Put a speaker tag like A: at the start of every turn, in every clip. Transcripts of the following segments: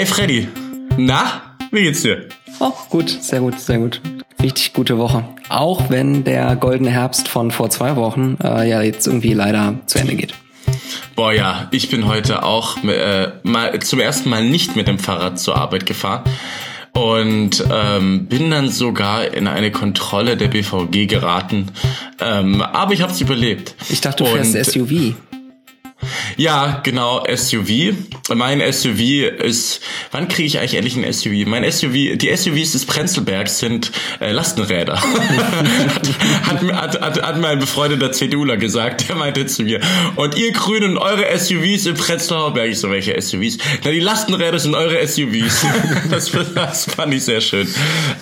A: Hey Freddy, na, wie geht's dir?
B: Oh, gut, sehr gut, sehr gut. Richtig gute Woche. Auch wenn der goldene Herbst von vor zwei Wochen äh, ja jetzt irgendwie leider zu Ende geht.
A: Boah ja, ich bin heute auch äh, mal zum ersten Mal nicht mit dem Fahrrad zur Arbeit gefahren und ähm, bin dann sogar in eine Kontrolle der BVG geraten. Ähm, aber ich habe es überlebt.
B: Ich dachte, du fährst SUV.
A: Ja, genau, SUV. Mein SUV ist, wann kriege ich eigentlich endlich ein SUV? Mein SUV, die SUVs des Prenzlbergs sind äh, Lastenräder. hat, hat, hat, hat mein befreundeter CDUler gesagt, der meinte zu mir, und ihr Grünen, eure SUVs im Prenzlauer Berg. Ich so, welche SUVs? Na, die Lastenräder sind eure SUVs. das, das fand ich sehr schön.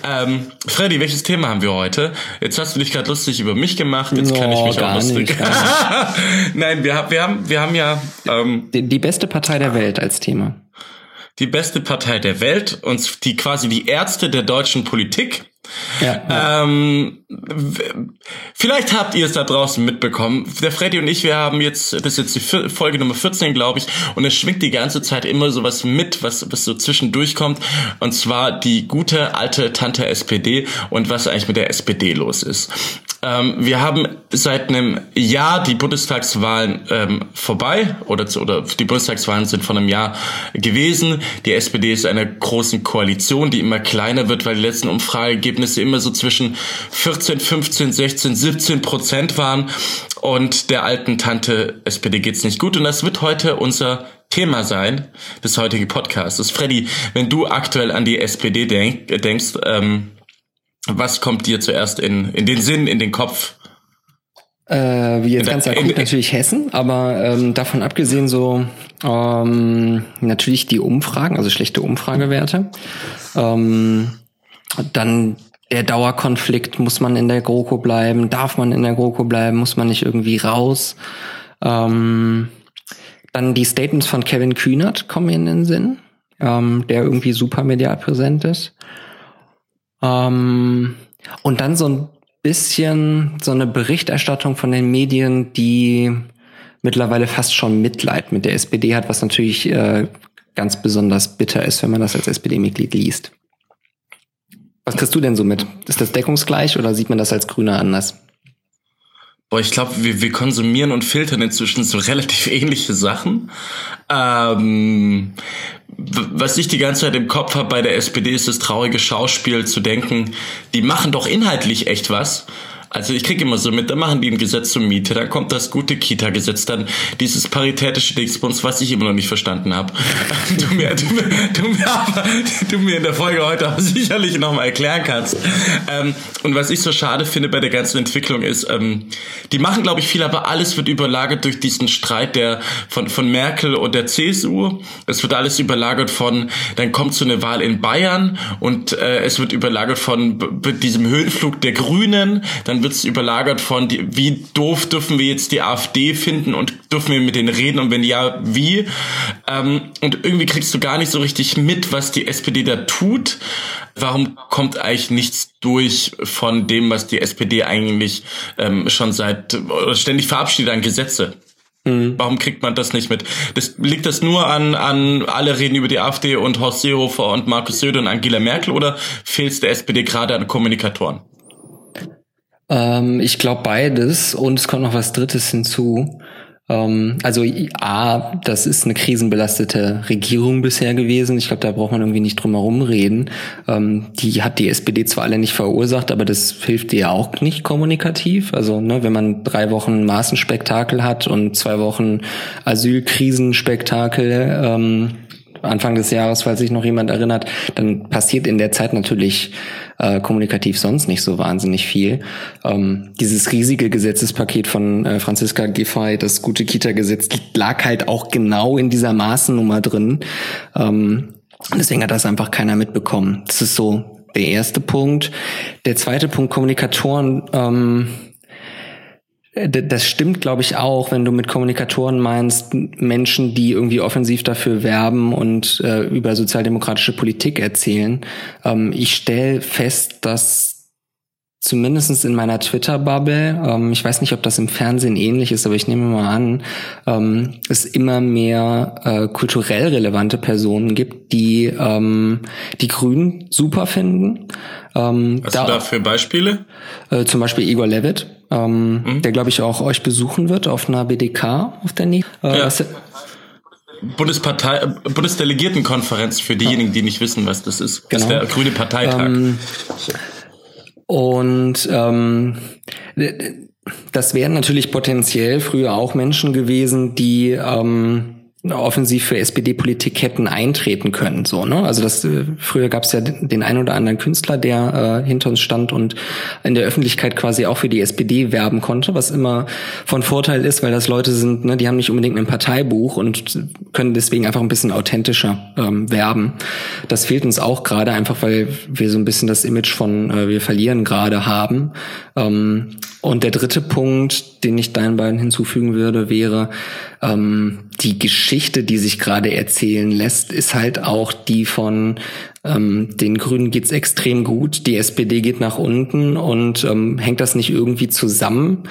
A: Ähm, Freddy, welches Thema haben wir heute? Jetzt hast du dich gerade lustig über mich gemacht, jetzt kann ich mich auch lustig. Nicht, Nein, wir wir haben, wir haben ja
B: ähm, die, die beste Partei der Welt als Thema.
A: Die beste Partei der Welt und die quasi die Ärzte der deutschen Politik. Ähm, vielleicht habt ihr es da draußen mitbekommen. Der Freddy und ich, wir haben jetzt, das ist jetzt die Folge Nummer 14, glaube ich, und es schwingt die ganze Zeit immer so was mit, was, was so zwischendurch kommt. Und zwar die gute alte Tante SPD und was eigentlich mit der SPD los ist. Ähm, wir haben seit einem Jahr die Bundestagswahlen ähm, vorbei oder, zu, oder die Bundestagswahlen sind von einem Jahr gewesen. Die SPD ist eine große Koalition, die immer kleiner wird, weil die letzten Umfrageergebnisse immer so zwischen 14, 15, 16, 17 Prozent waren. Und der alten Tante SPD geht's nicht gut. Und das wird heute unser Thema sein des heutigen Podcasts. Freddy, wenn du aktuell an die SPD denk, denkst, ähm, was kommt dir zuerst in, in den Sinn, in den Kopf?
B: Äh, wie jetzt ganz akut natürlich Hessen, aber ähm, davon abgesehen so ähm, natürlich die Umfragen, also schlechte Umfragewerte. Ähm, dann der Dauerkonflikt, muss man in der GroKo bleiben, darf man in der GroKo bleiben, muss man nicht irgendwie raus. Ähm, dann die Statements von Kevin Kühnert kommen in den Sinn, ähm, der irgendwie super medial präsent ist. Ähm, und dann so ein bisschen so eine Berichterstattung von den Medien, die mittlerweile fast schon Mitleid mit der SPD hat, was natürlich äh, ganz besonders bitter ist, wenn man das als SPD-Mitglied liest. Was kriegst du denn so mit? Ist das deckungsgleich oder sieht man das als Grüner anders?
A: Boah, ich glaube, wir, wir konsumieren und filtern inzwischen so relativ ähnliche Sachen. Ähm, was ich die ganze Zeit im Kopf habe bei der SPD ist das traurige Schauspiel zu denken, die machen doch inhaltlich echt was, also ich kriege immer so mit, da machen die ein Gesetz zur Miete, dann kommt das gute Kita-Gesetz, dann dieses paritätische Dingsbums, was ich immer noch nicht verstanden habe. Du mir, du, mir, du, mir du mir in der Folge heute auch sicherlich nochmal erklären kannst. Ähm, und was ich so schade finde bei der ganzen Entwicklung ist, ähm, die machen, glaube ich, viel, aber alles wird überlagert durch diesen Streit der von, von Merkel und der CSU. Es wird alles überlagert von, dann kommt so eine Wahl in Bayern und äh, es wird überlagert von diesem Höhenflug der Grünen, dann wird es überlagert von, die, wie doof dürfen wir jetzt die AfD finden und dürfen wir mit denen reden und wenn ja, wie? Ähm, und irgendwie kriegst du gar nicht so richtig mit, was die SPD da tut. Warum kommt eigentlich nichts durch von dem, was die SPD eigentlich ähm, schon seit oder ständig verabschiedet an Gesetze? Mhm. Warum kriegt man das nicht mit? Das, liegt das nur an, an alle reden über die AfD und Horst Seehofer und Markus Söder und Angela Merkel oder fehlt es der SPD gerade an Kommunikatoren?
B: Ähm, ich glaube beides und es kommt noch was Drittes hinzu. Ähm, also A, das ist eine krisenbelastete Regierung bisher gewesen. Ich glaube, da braucht man irgendwie nicht drum herum reden. Ähm, die hat die SPD zwar alle nicht verursacht, aber das hilft ihr auch nicht kommunikativ. Also ne, wenn man drei Wochen Maßenspektakel hat und zwei Wochen Asylkrisenspektakel, ähm, Anfang des Jahres, falls sich noch jemand erinnert, dann passiert in der Zeit natürlich äh, kommunikativ sonst nicht so wahnsinnig viel. Ähm, dieses riesige Gesetzespaket von äh, Franziska Giffey, das gute Kita-Gesetz, lag halt auch genau in dieser Maßennummer drin. Ähm, deswegen hat das einfach keiner mitbekommen. Das ist so der erste Punkt. Der zweite Punkt, Kommunikatoren. Ähm, äh, das stimmt, glaube ich, auch, wenn du mit Kommunikatoren meinst, Menschen, die irgendwie offensiv dafür werben und äh, über sozialdemokratische Politik erzählen. Ähm, ich stelle fest, dass zumindestens in meiner Twitter-Bubble, ähm, ich weiß nicht, ob das im Fernsehen ähnlich ist, aber ich nehme mal an, ähm, es immer mehr äh, kulturell relevante Personen gibt, die ähm, die Grünen super finden.
A: Ähm, Hast da, du dafür Beispiele?
B: Äh, zum Beispiel Igor Levitt, ähm, mhm. der glaube ich auch euch besuchen wird auf einer BDK auf der nächsten. Äh, ja.
A: Bundespartei, äh, Bundesdelegiertenkonferenz für diejenigen, die nicht wissen, was das ist. Genau. Das ist genau. der Grüne Parteitag. Ähm,
B: und ähm, das wären natürlich potenziell früher auch Menschen gewesen, die ähm, offensiv für SPD-Politik hätten eintreten können. So, ne? Also das äh, früher gab es ja den einen oder anderen Künstler, der äh, hinter uns stand und in der Öffentlichkeit quasi auch für die SPD werben konnte, was immer von Vorteil ist, weil das Leute sind, ne, die haben nicht unbedingt ein Parteibuch und können deswegen einfach ein bisschen authentischer ähm, werben. Das fehlt uns auch gerade einfach, weil wir so ein bisschen das Image von äh, wir verlieren gerade haben. Ähm, und der dritte Punkt, den ich deinen beiden hinzufügen würde, wäre, ähm, die Geschichte, die sich gerade erzählen lässt, ist halt auch die von ähm, den Grünen geht's extrem gut, die SPD geht nach unten und ähm, hängt das nicht irgendwie zusammen?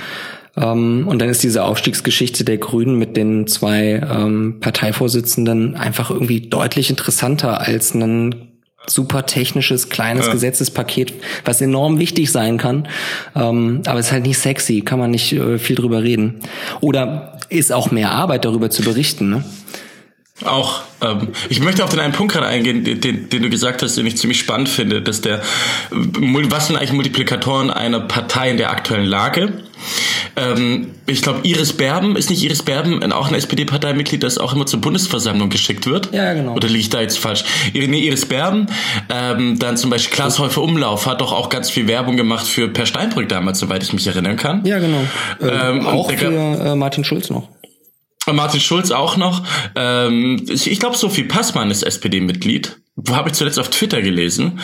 B: Ähm, und dann ist diese Aufstiegsgeschichte der Grünen mit den zwei ähm, Parteivorsitzenden einfach irgendwie deutlich interessanter als ein super technisches, kleines ja. Gesetzespaket, was enorm wichtig sein kann. Ähm, aber es ist halt nicht sexy, kann man nicht äh, viel drüber reden. Oder ist auch mehr Arbeit, darüber zu berichten. Ne?
A: Auch, ähm, ich möchte auf den einen Punkt gerade eingehen, den, den, du gesagt hast, den ich ziemlich spannend finde, dass der, was sind eigentlich Multiplikatoren einer Partei in der aktuellen Lage? Ähm, ich glaube, Iris Berben, ist nicht Iris Berben auch ein SPD-Parteimitglied, das auch immer zur Bundesversammlung geschickt wird?
B: Ja, genau.
A: Oder liege ich da jetzt falsch? Nee, Iris Berben, ähm, dann zum Beispiel Klaas Häufer Umlauf hat doch auch ganz viel Werbung gemacht für Per Steinbrück damals, soweit ich mich erinnern kann.
B: Ja, genau. Ähm, auch für äh, Martin Schulz noch.
A: Martin Schulz auch noch. Ähm, ich glaube, Sophie Passmann ist SPD-Mitglied. Habe ich zuletzt auf Twitter gelesen.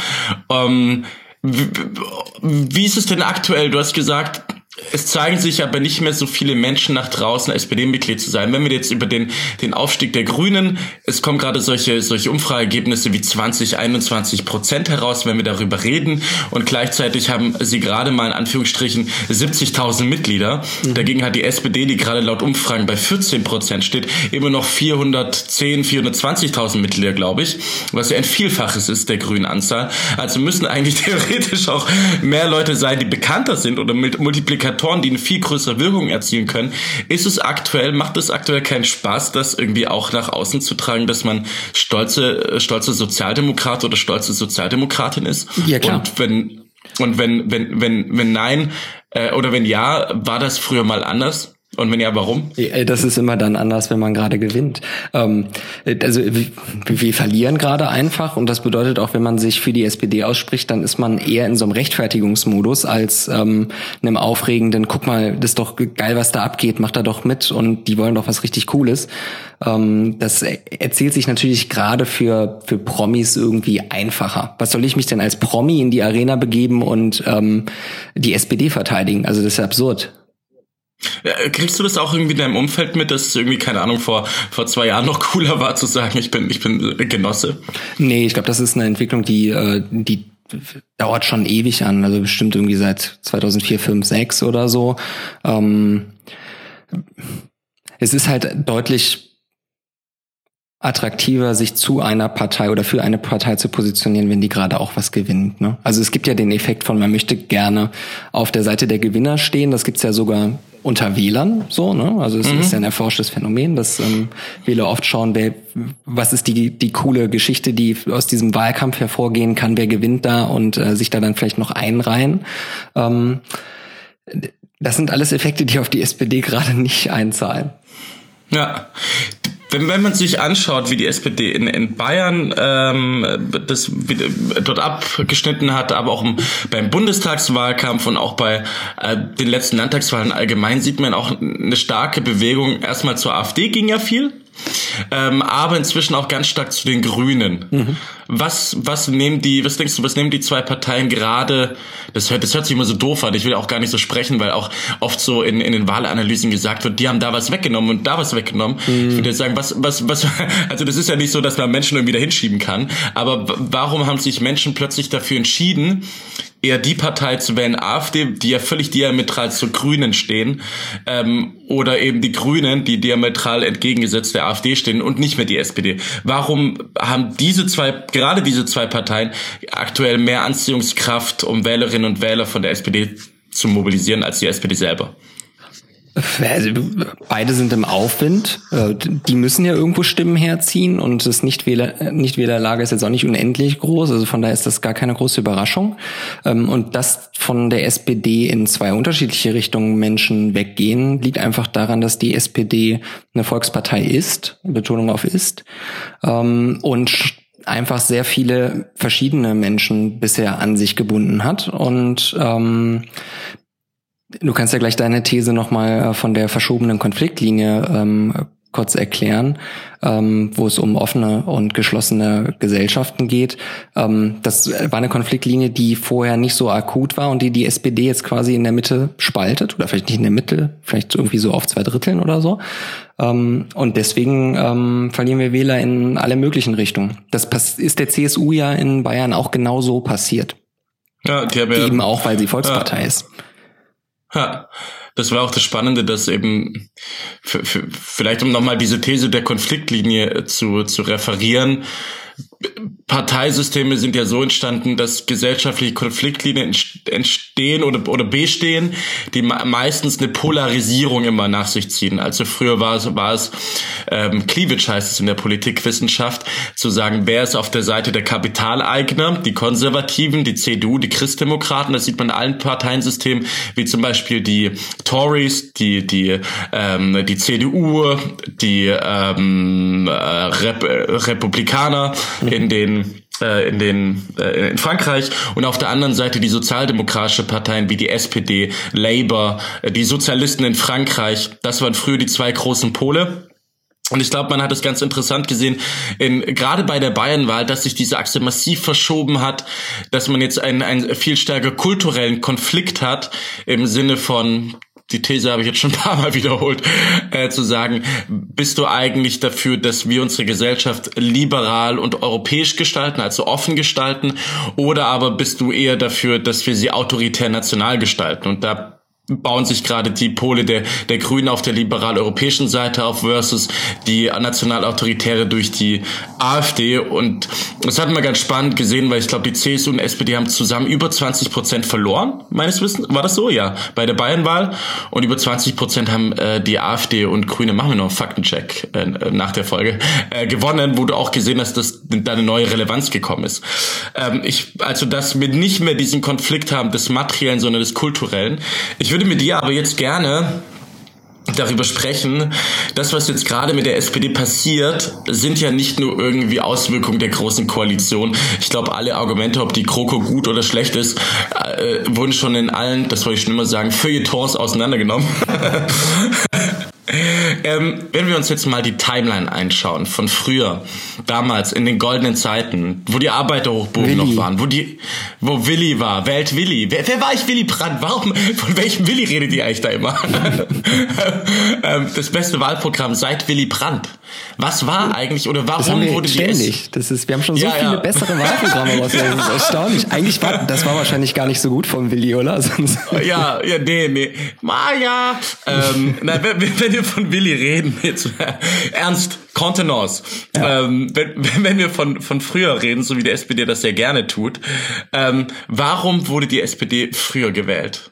A: Ähm, wie ist es denn aktuell? Du hast gesagt, es zeigen sich aber nicht mehr so viele Menschen nach draußen, SPD-Mitglied zu sein. Wenn wir jetzt über den, den Aufstieg der Grünen, es kommen gerade solche, solche Umfrageergebnisse wie 20, 21 Prozent heraus, wenn wir darüber reden. Und gleichzeitig haben sie gerade mal in Anführungsstrichen 70.000 Mitglieder. Mhm. Dagegen hat die SPD, die gerade laut Umfragen bei 14 Prozent steht, immer noch 410, 420.000 Mitglieder, glaube ich, was ja ein Vielfaches ist der grünen Anzahl. Also müssen eigentlich theoretisch auch mehr Leute sein, die bekannter sind oder mit Multiplikatoren Multiplikatoren, die eine viel größere Wirkung erzielen können, ist es aktuell, macht es aktuell keinen Spaß, das irgendwie auch nach außen zu tragen, dass man stolze, äh, stolze Sozialdemokrat oder stolze Sozialdemokratin ist.
B: Ja, klar.
A: Und wenn, und wenn, wenn, wenn, wenn nein, äh, oder wenn ja, war das früher mal anders? Und wenn ja, warum?
B: Das ist immer dann anders, wenn man gerade gewinnt. Ähm, also wir verlieren gerade einfach und das bedeutet auch, wenn man sich für die SPD ausspricht, dann ist man eher in so einem Rechtfertigungsmodus als ähm, einem aufregenden, guck mal, das ist doch geil, was da abgeht, mach da doch mit und die wollen doch was richtig Cooles. Ähm, das erzählt sich natürlich gerade für, für Promis irgendwie einfacher. Was soll ich mich denn als Promi in die Arena begeben und ähm, die SPD verteidigen? Also das ist absurd.
A: Kriegst du das auch irgendwie in deinem Umfeld mit, dass es irgendwie, keine Ahnung, vor, vor zwei Jahren noch cooler war zu sagen, ich bin, ich bin Genosse?
B: Nee, ich glaube, das ist eine Entwicklung, die, äh, die dauert schon ewig an, also bestimmt irgendwie seit 2004, 5, 6 oder so. Ähm, es ist halt deutlich attraktiver, sich zu einer Partei oder für eine Partei zu positionieren, wenn die gerade auch was gewinnt. Ne? Also es gibt ja den Effekt von, man möchte gerne auf der Seite der Gewinner stehen. Das gibt's ja sogar unter Wählern so. Ne? Also es mhm. ist ja ein erforschtes Phänomen, dass ähm, Wähler oft schauen, wer, was ist die, die coole Geschichte, die aus diesem Wahlkampf hervorgehen kann, wer gewinnt da und äh, sich da dann vielleicht noch einreihen. Ähm, das sind alles Effekte, die auf die SPD gerade nicht einzahlen.
A: Ja, wenn, wenn man sich anschaut, wie die SPD in, in Bayern ähm, das dort abgeschnitten hat, aber auch im, beim Bundestagswahlkampf und auch bei äh, den letzten Landtagswahlen allgemein, sieht man auch eine starke Bewegung. Erstmal zur AfD ging ja viel ähm, aber inzwischen auch ganz stark zu den Grünen. Mhm. Was, was nehmen die, was denkst du, was nehmen die zwei Parteien gerade, das hört, das hört sich immer so doof an, ich will auch gar nicht so sprechen, weil auch oft so in, in den Wahlanalysen gesagt wird, die haben da was weggenommen und da was weggenommen. Mhm. Ich würde jetzt sagen, was, was, was, also das ist ja nicht so, dass man Menschen irgendwie da hinschieben kann, aber warum haben sich Menschen plötzlich dafür entschieden, eher die Partei zu wählen, AfD, die ja völlig diametral zu Grünen stehen, ähm, oder eben die Grünen, die diametral entgegengesetzt der AfD stehen und nicht mehr die SPD. Warum haben diese zwei, gerade diese zwei Parteien aktuell mehr Anziehungskraft, um Wählerinnen und Wähler von der SPD zu mobilisieren, als die SPD selber?
B: Also, beide sind im Aufwind. Äh, die müssen ja irgendwo Stimmen herziehen und das Nichtwähler, Nichtwählerlager ist jetzt auch nicht unendlich groß. Also von daher ist das gar keine große Überraschung. Ähm, und dass von der SPD in zwei unterschiedliche Richtungen Menschen weggehen, liegt einfach daran, dass die SPD eine Volkspartei ist, Betonung auf ist, ähm, und einfach sehr viele verschiedene Menschen bisher an sich gebunden hat und ähm, Du kannst ja gleich deine These nochmal äh, von der verschobenen Konfliktlinie ähm, kurz erklären, ähm, wo es um offene und geschlossene Gesellschaften geht. Ähm, das war eine Konfliktlinie, die vorher nicht so akut war und die die SPD jetzt quasi in der Mitte spaltet oder vielleicht nicht in der Mitte, vielleicht irgendwie so auf zwei Dritteln oder so. Ähm, und deswegen ähm, verlieren wir Wähler in alle möglichen Richtungen. Das ist der CSU ja in Bayern auch genauso passiert. Ja, die haben ja, eben auch, weil sie Volkspartei ja. ist.
A: Ja, das war auch das Spannende, dass eben, vielleicht um nochmal diese These der Konfliktlinie zu, zu referieren, Parteisysteme sind ja so entstanden, dass gesellschaftliche Konfliktlinien entstehen oder, oder bestehen, die meistens eine Polarisierung immer nach sich ziehen. Also früher war es, war es ähm, Cleavage heißt es in der Politikwissenschaft, zu sagen, wer ist auf der Seite der Kapitaleigner, die Konservativen, die CDU, die Christdemokraten, das sieht man in allen Parteiensystemen, wie zum Beispiel die Tories, die, die, ähm, die CDU, die ähm, äh, Rep Republikaner, in den äh, in den äh, in Frankreich und auf der anderen Seite die sozialdemokratische Parteien wie die SPD, Labour, äh, die Sozialisten in Frankreich. Das waren früher die zwei großen Pole. Und ich glaube, man hat es ganz interessant gesehen, in, gerade bei der Bayernwahl, dass sich diese Achse massiv verschoben hat, dass man jetzt einen, einen viel stärker kulturellen Konflikt hat im Sinne von die These habe ich jetzt schon ein paar Mal wiederholt, äh, zu sagen, bist du eigentlich dafür, dass wir unsere Gesellschaft liberal und europäisch gestalten, also offen gestalten, oder aber bist du eher dafür, dass wir sie autoritär national gestalten? Und da bauen sich gerade die Pole der, der Grünen auf der liberal-europäischen Seite auf versus die national-autoritäre durch die AfD. Und das hat man ganz spannend gesehen, weil ich glaube, die CSU und SPD haben zusammen über 20 Prozent verloren, meines Wissens. War das so? Ja, bei der Bayernwahl. Und über 20 Prozent haben äh, die AfD und Grüne, machen wir noch einen Faktencheck äh, nach der Folge, äh, gewonnen, wo du auch gesehen hast, dass da eine neue Relevanz gekommen ist. Ähm, ich, also, dass wir nicht mehr diesen Konflikt haben des Materiellen, sondern des Kulturellen. Ich würde mit dir aber jetzt gerne darüber sprechen. Das, was jetzt gerade mit der SPD passiert, sind ja nicht nur irgendwie Auswirkungen der großen Koalition. Ich glaube, alle Argumente, ob die Kroko gut oder schlecht ist, äh, wurden schon in allen, das wollte ich schon immer sagen, Feuilletons auseinandergenommen. Ähm, wenn wir uns jetzt mal die Timeline einschauen von früher, damals in den goldenen Zeiten, wo die Arbeiterhochburgen noch waren, wo die, wo Willi war, Welt Willi. Wer, wer war ich Willi Brandt? Warum, von welchem Willi redet ihr eigentlich da immer? Ähm, das beste Wahlprogramm seit Willy Brandt. Was war eigentlich oder warum
B: das haben wir
A: wurde
B: ständig. Das ist, wir haben schon so ja, viele ja. bessere Wahlprogramme raus. Das ist erstaunlich. Eigentlich war, das war wahrscheinlich gar nicht so gut von Willi, oder?
A: Ja, ja, nee, nee. Maja, ähm, na, wenn, wenn wir von Willi reden, jetzt ernst, Contenance. Ja. Ähm, wenn, wenn wir von, von früher reden, so wie die SPD das sehr gerne tut, ähm, warum wurde die SPD früher gewählt?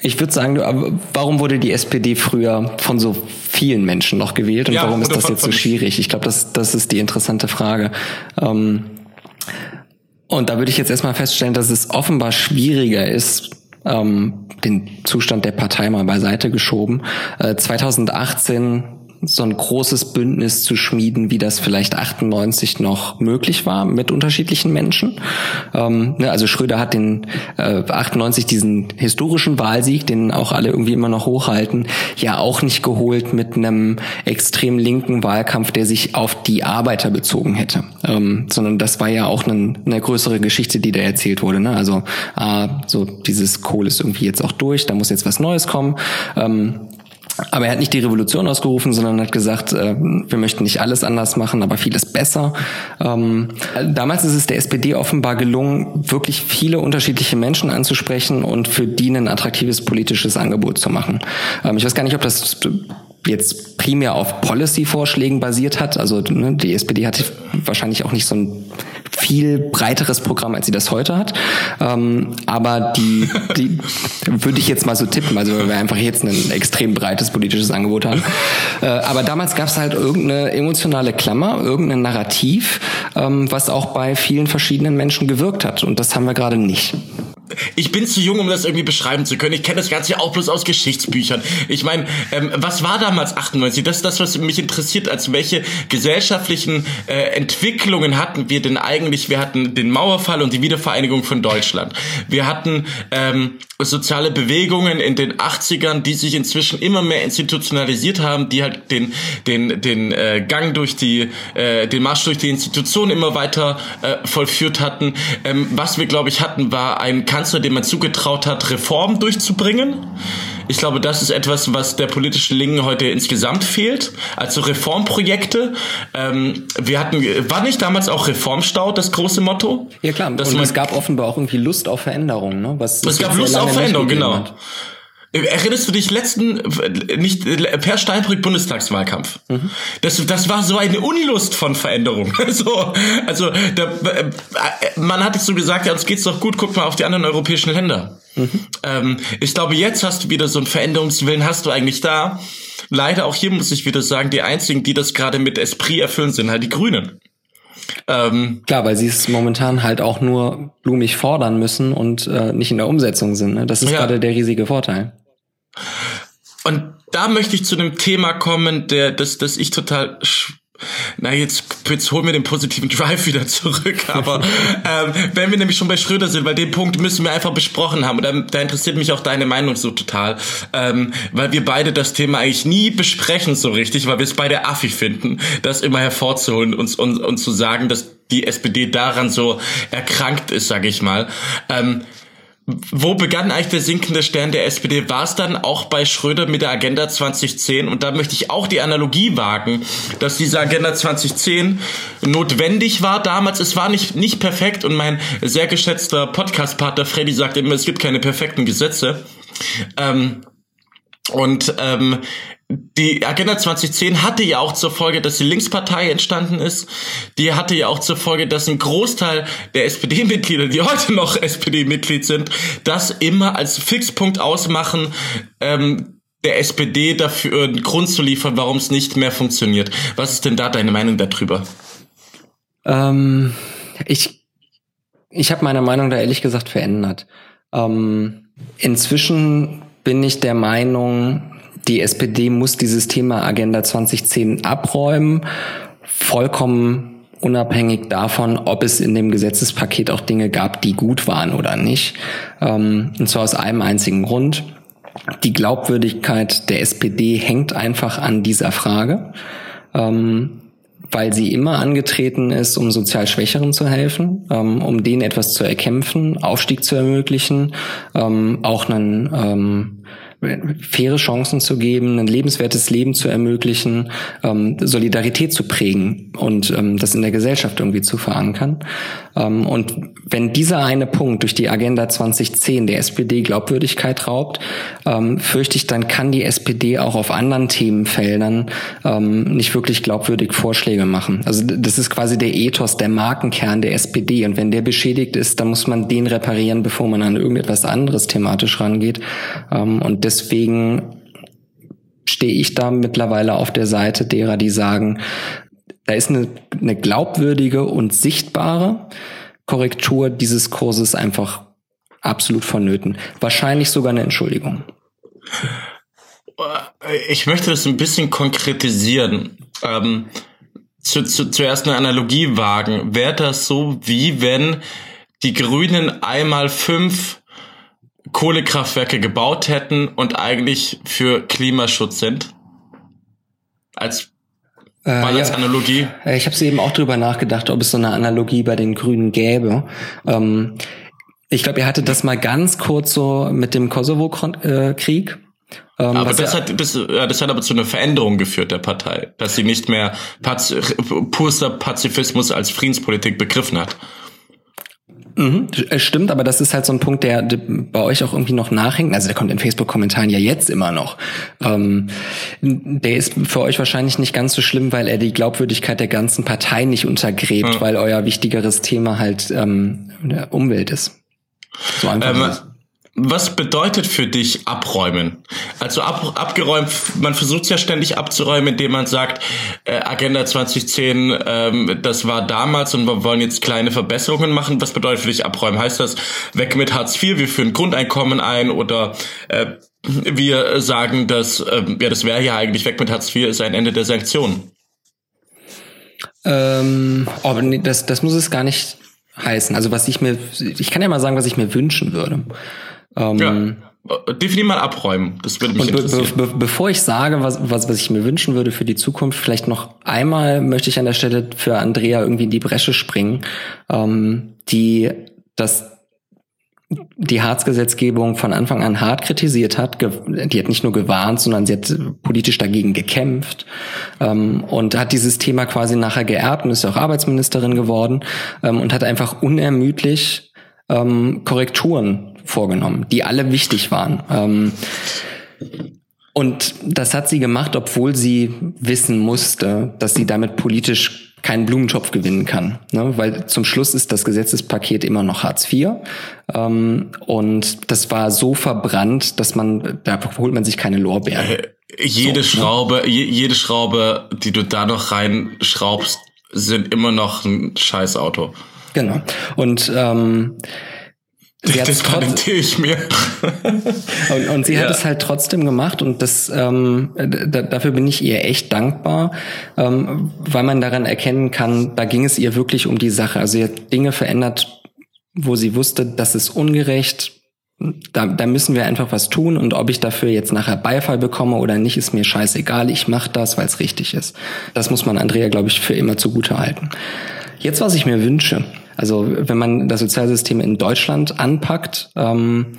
B: Ich würde sagen, warum wurde die SPD früher von so vielen Menschen noch gewählt und ja, warum ist das jetzt so schwierig? Ich glaube, das, das ist die interessante Frage. Ähm, und da würde ich jetzt erstmal feststellen, dass es offenbar schwieriger ist, ähm, den Zustand der Partei mal beiseite geschoben. Äh, 2018 so ein großes Bündnis zu schmieden, wie das vielleicht 98 noch möglich war mit unterschiedlichen Menschen. Ähm, ne, also Schröder hat den äh, 98 diesen historischen Wahlsieg, den auch alle irgendwie immer noch hochhalten, ja auch nicht geholt mit einem extrem linken Wahlkampf, der sich auf die Arbeiter bezogen hätte, ähm, sondern das war ja auch eine, eine größere Geschichte, die da erzählt wurde. Ne? Also äh, so dieses Kohl ist irgendwie jetzt auch durch, da muss jetzt was Neues kommen. Ähm, aber er hat nicht die Revolution ausgerufen, sondern hat gesagt, äh, wir möchten nicht alles anders machen, aber vieles besser. Ähm, damals ist es der SPD offenbar gelungen, wirklich viele unterschiedliche Menschen anzusprechen und für die ein attraktives politisches Angebot zu machen. Ähm, ich weiß gar nicht, ob das jetzt primär auf Policy-Vorschlägen basiert hat. Also ne, die SPD hatte wahrscheinlich auch nicht so ein viel breiteres Programm, als sie das heute hat. Ähm, aber die, die würde ich jetzt mal so tippen, also weil wir einfach jetzt ein extrem breites politisches Angebot haben. Äh, aber damals gab es halt irgendeine emotionale Klammer, irgendein Narrativ, ähm, was auch bei vielen verschiedenen Menschen gewirkt hat. Und das haben wir gerade nicht
A: ich bin zu jung, um das irgendwie beschreiben zu können. Ich kenne das Ganze ja auch bloß aus Geschichtsbüchern. Ich meine, ähm, was war damals 98? Das ist das, was mich interessiert. Also welche gesellschaftlichen äh, Entwicklungen hatten wir denn eigentlich? Wir hatten den Mauerfall und die Wiedervereinigung von Deutschland. Wir hatten ähm, soziale Bewegungen in den 80ern, die sich inzwischen immer mehr institutionalisiert haben, die halt den den den äh, Gang durch die äh, den Marsch durch die Institution immer weiter äh, vollführt hatten. Ähm, was wir glaube ich hatten, war ein Kanzler, dem man zugetraut hat, Reformen durchzubringen. Ich glaube, das ist etwas, was der politischen Linken heute insgesamt fehlt. Also Reformprojekte. Ähm, wir hatten, war nicht damals auch Reformstau das große Motto?
B: Ja klar,
A: dass
B: und es gab offenbar auch irgendwie Lust auf Veränderung. Ne?
A: Was es gab Lust auf Veränderung, genau. Hat. Erinnerst du dich letzten, nicht, Per Steinbrück Bundestagswahlkampf? Mhm. Das, das war so eine Unlust von Veränderung. so, also, da, äh, man hat es so gesagt, ja, uns geht's doch gut, guck mal auf die anderen europäischen Länder. Mhm. Ähm, ich glaube, jetzt hast du wieder so einen Veränderungswillen, hast du eigentlich da. Leider auch hier muss ich wieder sagen, die einzigen, die das gerade mit Esprit erfüllen, sind halt die Grünen.
B: Ähm, Klar, weil sie es momentan halt auch nur blumig fordern müssen und äh, nicht in der Umsetzung sind. Ne? Das ist ja. gerade der riesige Vorteil.
A: Und da möchte ich zu einem Thema kommen, der, das, das ich total na jetzt, jetzt holen wir den positiven Drive wieder zurück. Aber ähm, wenn wir nämlich schon bei Schröder sind, weil den Punkt müssen wir einfach besprochen haben. Und da, da interessiert mich auch deine Meinung so total. Ähm, weil wir beide das Thema eigentlich nie besprechen so richtig, weil wir es beide affi finden, das immer hervorzuholen und, und, und zu sagen, dass die SPD daran so erkrankt ist, sage ich mal. Ähm, wo begann eigentlich der sinkende Stern der SPD? War es dann auch bei Schröder mit der Agenda 2010? Und da möchte ich auch die Analogie wagen, dass diese Agenda 2010 notwendig war damals. Es war nicht, nicht perfekt und mein sehr geschätzter Podcast-Partner Freddy sagt immer, es gibt keine perfekten Gesetze. Ähm, und ähm, die Agenda 2010 hatte ja auch zur Folge, dass die Linkspartei entstanden ist. Die hatte ja auch zur Folge, dass ein Großteil der SPD-Mitglieder, die heute noch SPD-Mitglied sind, das immer als Fixpunkt ausmachen, ähm, der SPD dafür einen Grund zu liefern, warum es nicht mehr funktioniert. Was ist denn da deine Meinung darüber?
B: Ähm, ich ich habe meine Meinung da ehrlich gesagt verändert. Ähm, inzwischen bin ich der Meinung, die SPD muss dieses Thema Agenda 2010 abräumen, vollkommen unabhängig davon, ob es in dem Gesetzespaket auch Dinge gab, die gut waren oder nicht. Ähm, und zwar aus einem einzigen Grund. Die Glaubwürdigkeit der SPD hängt einfach an dieser Frage, ähm, weil sie immer angetreten ist, um sozial Schwächeren zu helfen, ähm, um denen etwas zu erkämpfen, Aufstieg zu ermöglichen, auch einen faire Chancen zu geben, ein lebenswertes Leben zu ermöglichen, ähm, Solidarität zu prägen und ähm, das in der Gesellschaft irgendwie zu verankern. Ähm, und wenn dieser eine Punkt durch die Agenda 2010 der SPD Glaubwürdigkeit raubt, ähm, fürchte ich, dann kann die SPD auch auf anderen Themenfeldern ähm, nicht wirklich glaubwürdig Vorschläge machen. Also das ist quasi der Ethos, der Markenkern der SPD. Und wenn der beschädigt ist, dann muss man den reparieren, bevor man an irgendetwas anderes thematisch rangeht. Ähm, und deswegen stehe ich da mittlerweile auf der Seite derer, die sagen, da ist eine, eine glaubwürdige und sichtbare Korrektur dieses Kurses einfach absolut vonnöten. Wahrscheinlich sogar eine Entschuldigung.
A: Ich möchte das ein bisschen konkretisieren. Ähm, zu, zu, zuerst eine Analogie wagen. Wäre das so, wie wenn die Grünen einmal fünf Kohlekraftwerke gebaut hätten und eigentlich für Klimaschutz sind. Als äh, Mal als ja, Analogie.
B: Äh, ich habe eben auch drüber nachgedacht, ob es so eine Analogie bei den Grünen gäbe. Ähm, ich glaube, ihr hattet das mal ganz kurz so mit dem Kosovo-Krieg.
A: Ähm, aber das hat, das, das hat aber zu einer Veränderung geführt der Partei, dass sie nicht mehr Paz purster Pazifismus als Friedenspolitik begriffen hat.
B: Mhm, stimmt, aber das ist halt so ein Punkt, der, der bei euch auch irgendwie noch nachhängt. Also der kommt in Facebook-Kommentaren ja jetzt immer noch. Ähm, der ist für euch wahrscheinlich nicht ganz so schlimm, weil er die Glaubwürdigkeit der ganzen Partei nicht untergräbt, ja. weil euer wichtigeres Thema halt ähm, Umwelt ist.
A: So einfach. Ähm, was bedeutet für dich abräumen? Also ab, abgeräumt, man versucht ja ständig abzuräumen, indem man sagt, äh, Agenda 2010, ähm, das war damals und wir wollen jetzt kleine Verbesserungen machen. Was bedeutet für dich abräumen? Heißt das, weg mit Hartz IV, wir führen Grundeinkommen ein oder äh, wir sagen, dass, äh, ja, das wäre ja eigentlich weg mit Hartz IV, ist ein Ende der Sanktionen?
B: Ähm, oh, nee, das, das muss es gar nicht heißen. Also was ich mir, ich kann ja mal sagen, was ich mir wünschen würde.
A: Ähm, ja. Definitiv mal abräumen. Das würde mich interessieren.
B: Be be bevor ich sage, was, was, was ich mir wünschen würde für die Zukunft, vielleicht noch einmal möchte ich an der Stelle für Andrea irgendwie in die Bresche springen, ähm, die das die Harz-Gesetzgebung von Anfang an hart kritisiert hat. Die hat nicht nur gewarnt, sondern sie hat politisch dagegen gekämpft ähm, und hat dieses Thema quasi nachher geerbt und ist ja auch Arbeitsministerin geworden ähm, und hat einfach unermüdlich ähm, Korrekturen vorgenommen, die alle wichtig waren. Ähm, und das hat sie gemacht, obwohl sie wissen musste, dass sie damit politisch keinen Blumentopf gewinnen kann. Ne? Weil zum Schluss ist das Gesetzespaket immer noch Hartz IV. Ähm, und das war so verbrannt, dass man, da holt man sich keine Lorbeeren. Äh,
A: jede so, ne? Schraube, ne? je, jede Schraube, die du da noch reinschraubst, sind immer noch ein Scheißauto.
B: Genau. Und ähm,
A: das patentiere ich mir.
B: und, und sie ja. hat es halt trotzdem gemacht und das ähm, da, dafür bin ich ihr echt dankbar, ähm, weil man daran erkennen kann, da ging es ihr wirklich um die Sache. Also sie hat Dinge verändert, wo sie wusste, das ist ungerecht. Da, da müssen wir einfach was tun und ob ich dafür jetzt nachher Beifall bekomme oder nicht, ist mir scheißegal. Ich mache das, weil es richtig ist. Das muss man Andrea, glaube ich, für immer zugute halten. Jetzt, was ich mir wünsche, also wenn man das Sozialsystem in Deutschland anpackt, ähm,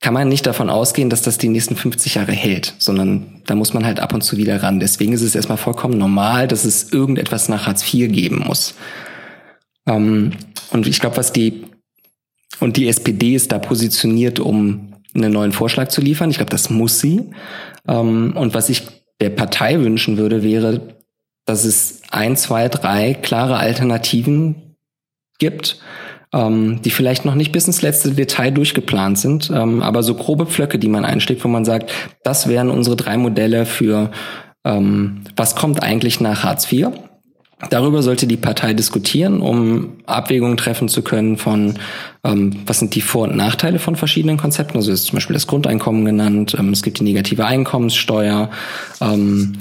B: kann man nicht davon ausgehen, dass das die nächsten 50 Jahre hält, sondern da muss man halt ab und zu wieder ran. Deswegen ist es erstmal vollkommen normal, dass es irgendetwas nach Hartz IV geben muss. Ähm, und ich glaube, was die und die SPD ist da positioniert, um einen neuen Vorschlag zu liefern. Ich glaube, das muss sie. Ähm, und was ich der Partei wünschen würde, wäre, dass es ein, zwei, drei klare Alternativen gibt, ähm, die vielleicht noch nicht bis ins letzte Detail durchgeplant sind, ähm, aber so grobe Pflöcke, die man einschlägt, wo man sagt, das wären unsere drei Modelle für ähm, was kommt eigentlich nach Hartz IV. Darüber sollte die Partei diskutieren, um Abwägungen treffen zu können von, ähm, was sind die Vor- und Nachteile von verschiedenen Konzepten. Also ist zum Beispiel das Grundeinkommen genannt, ähm, es gibt die negative Einkommenssteuer. Ähm,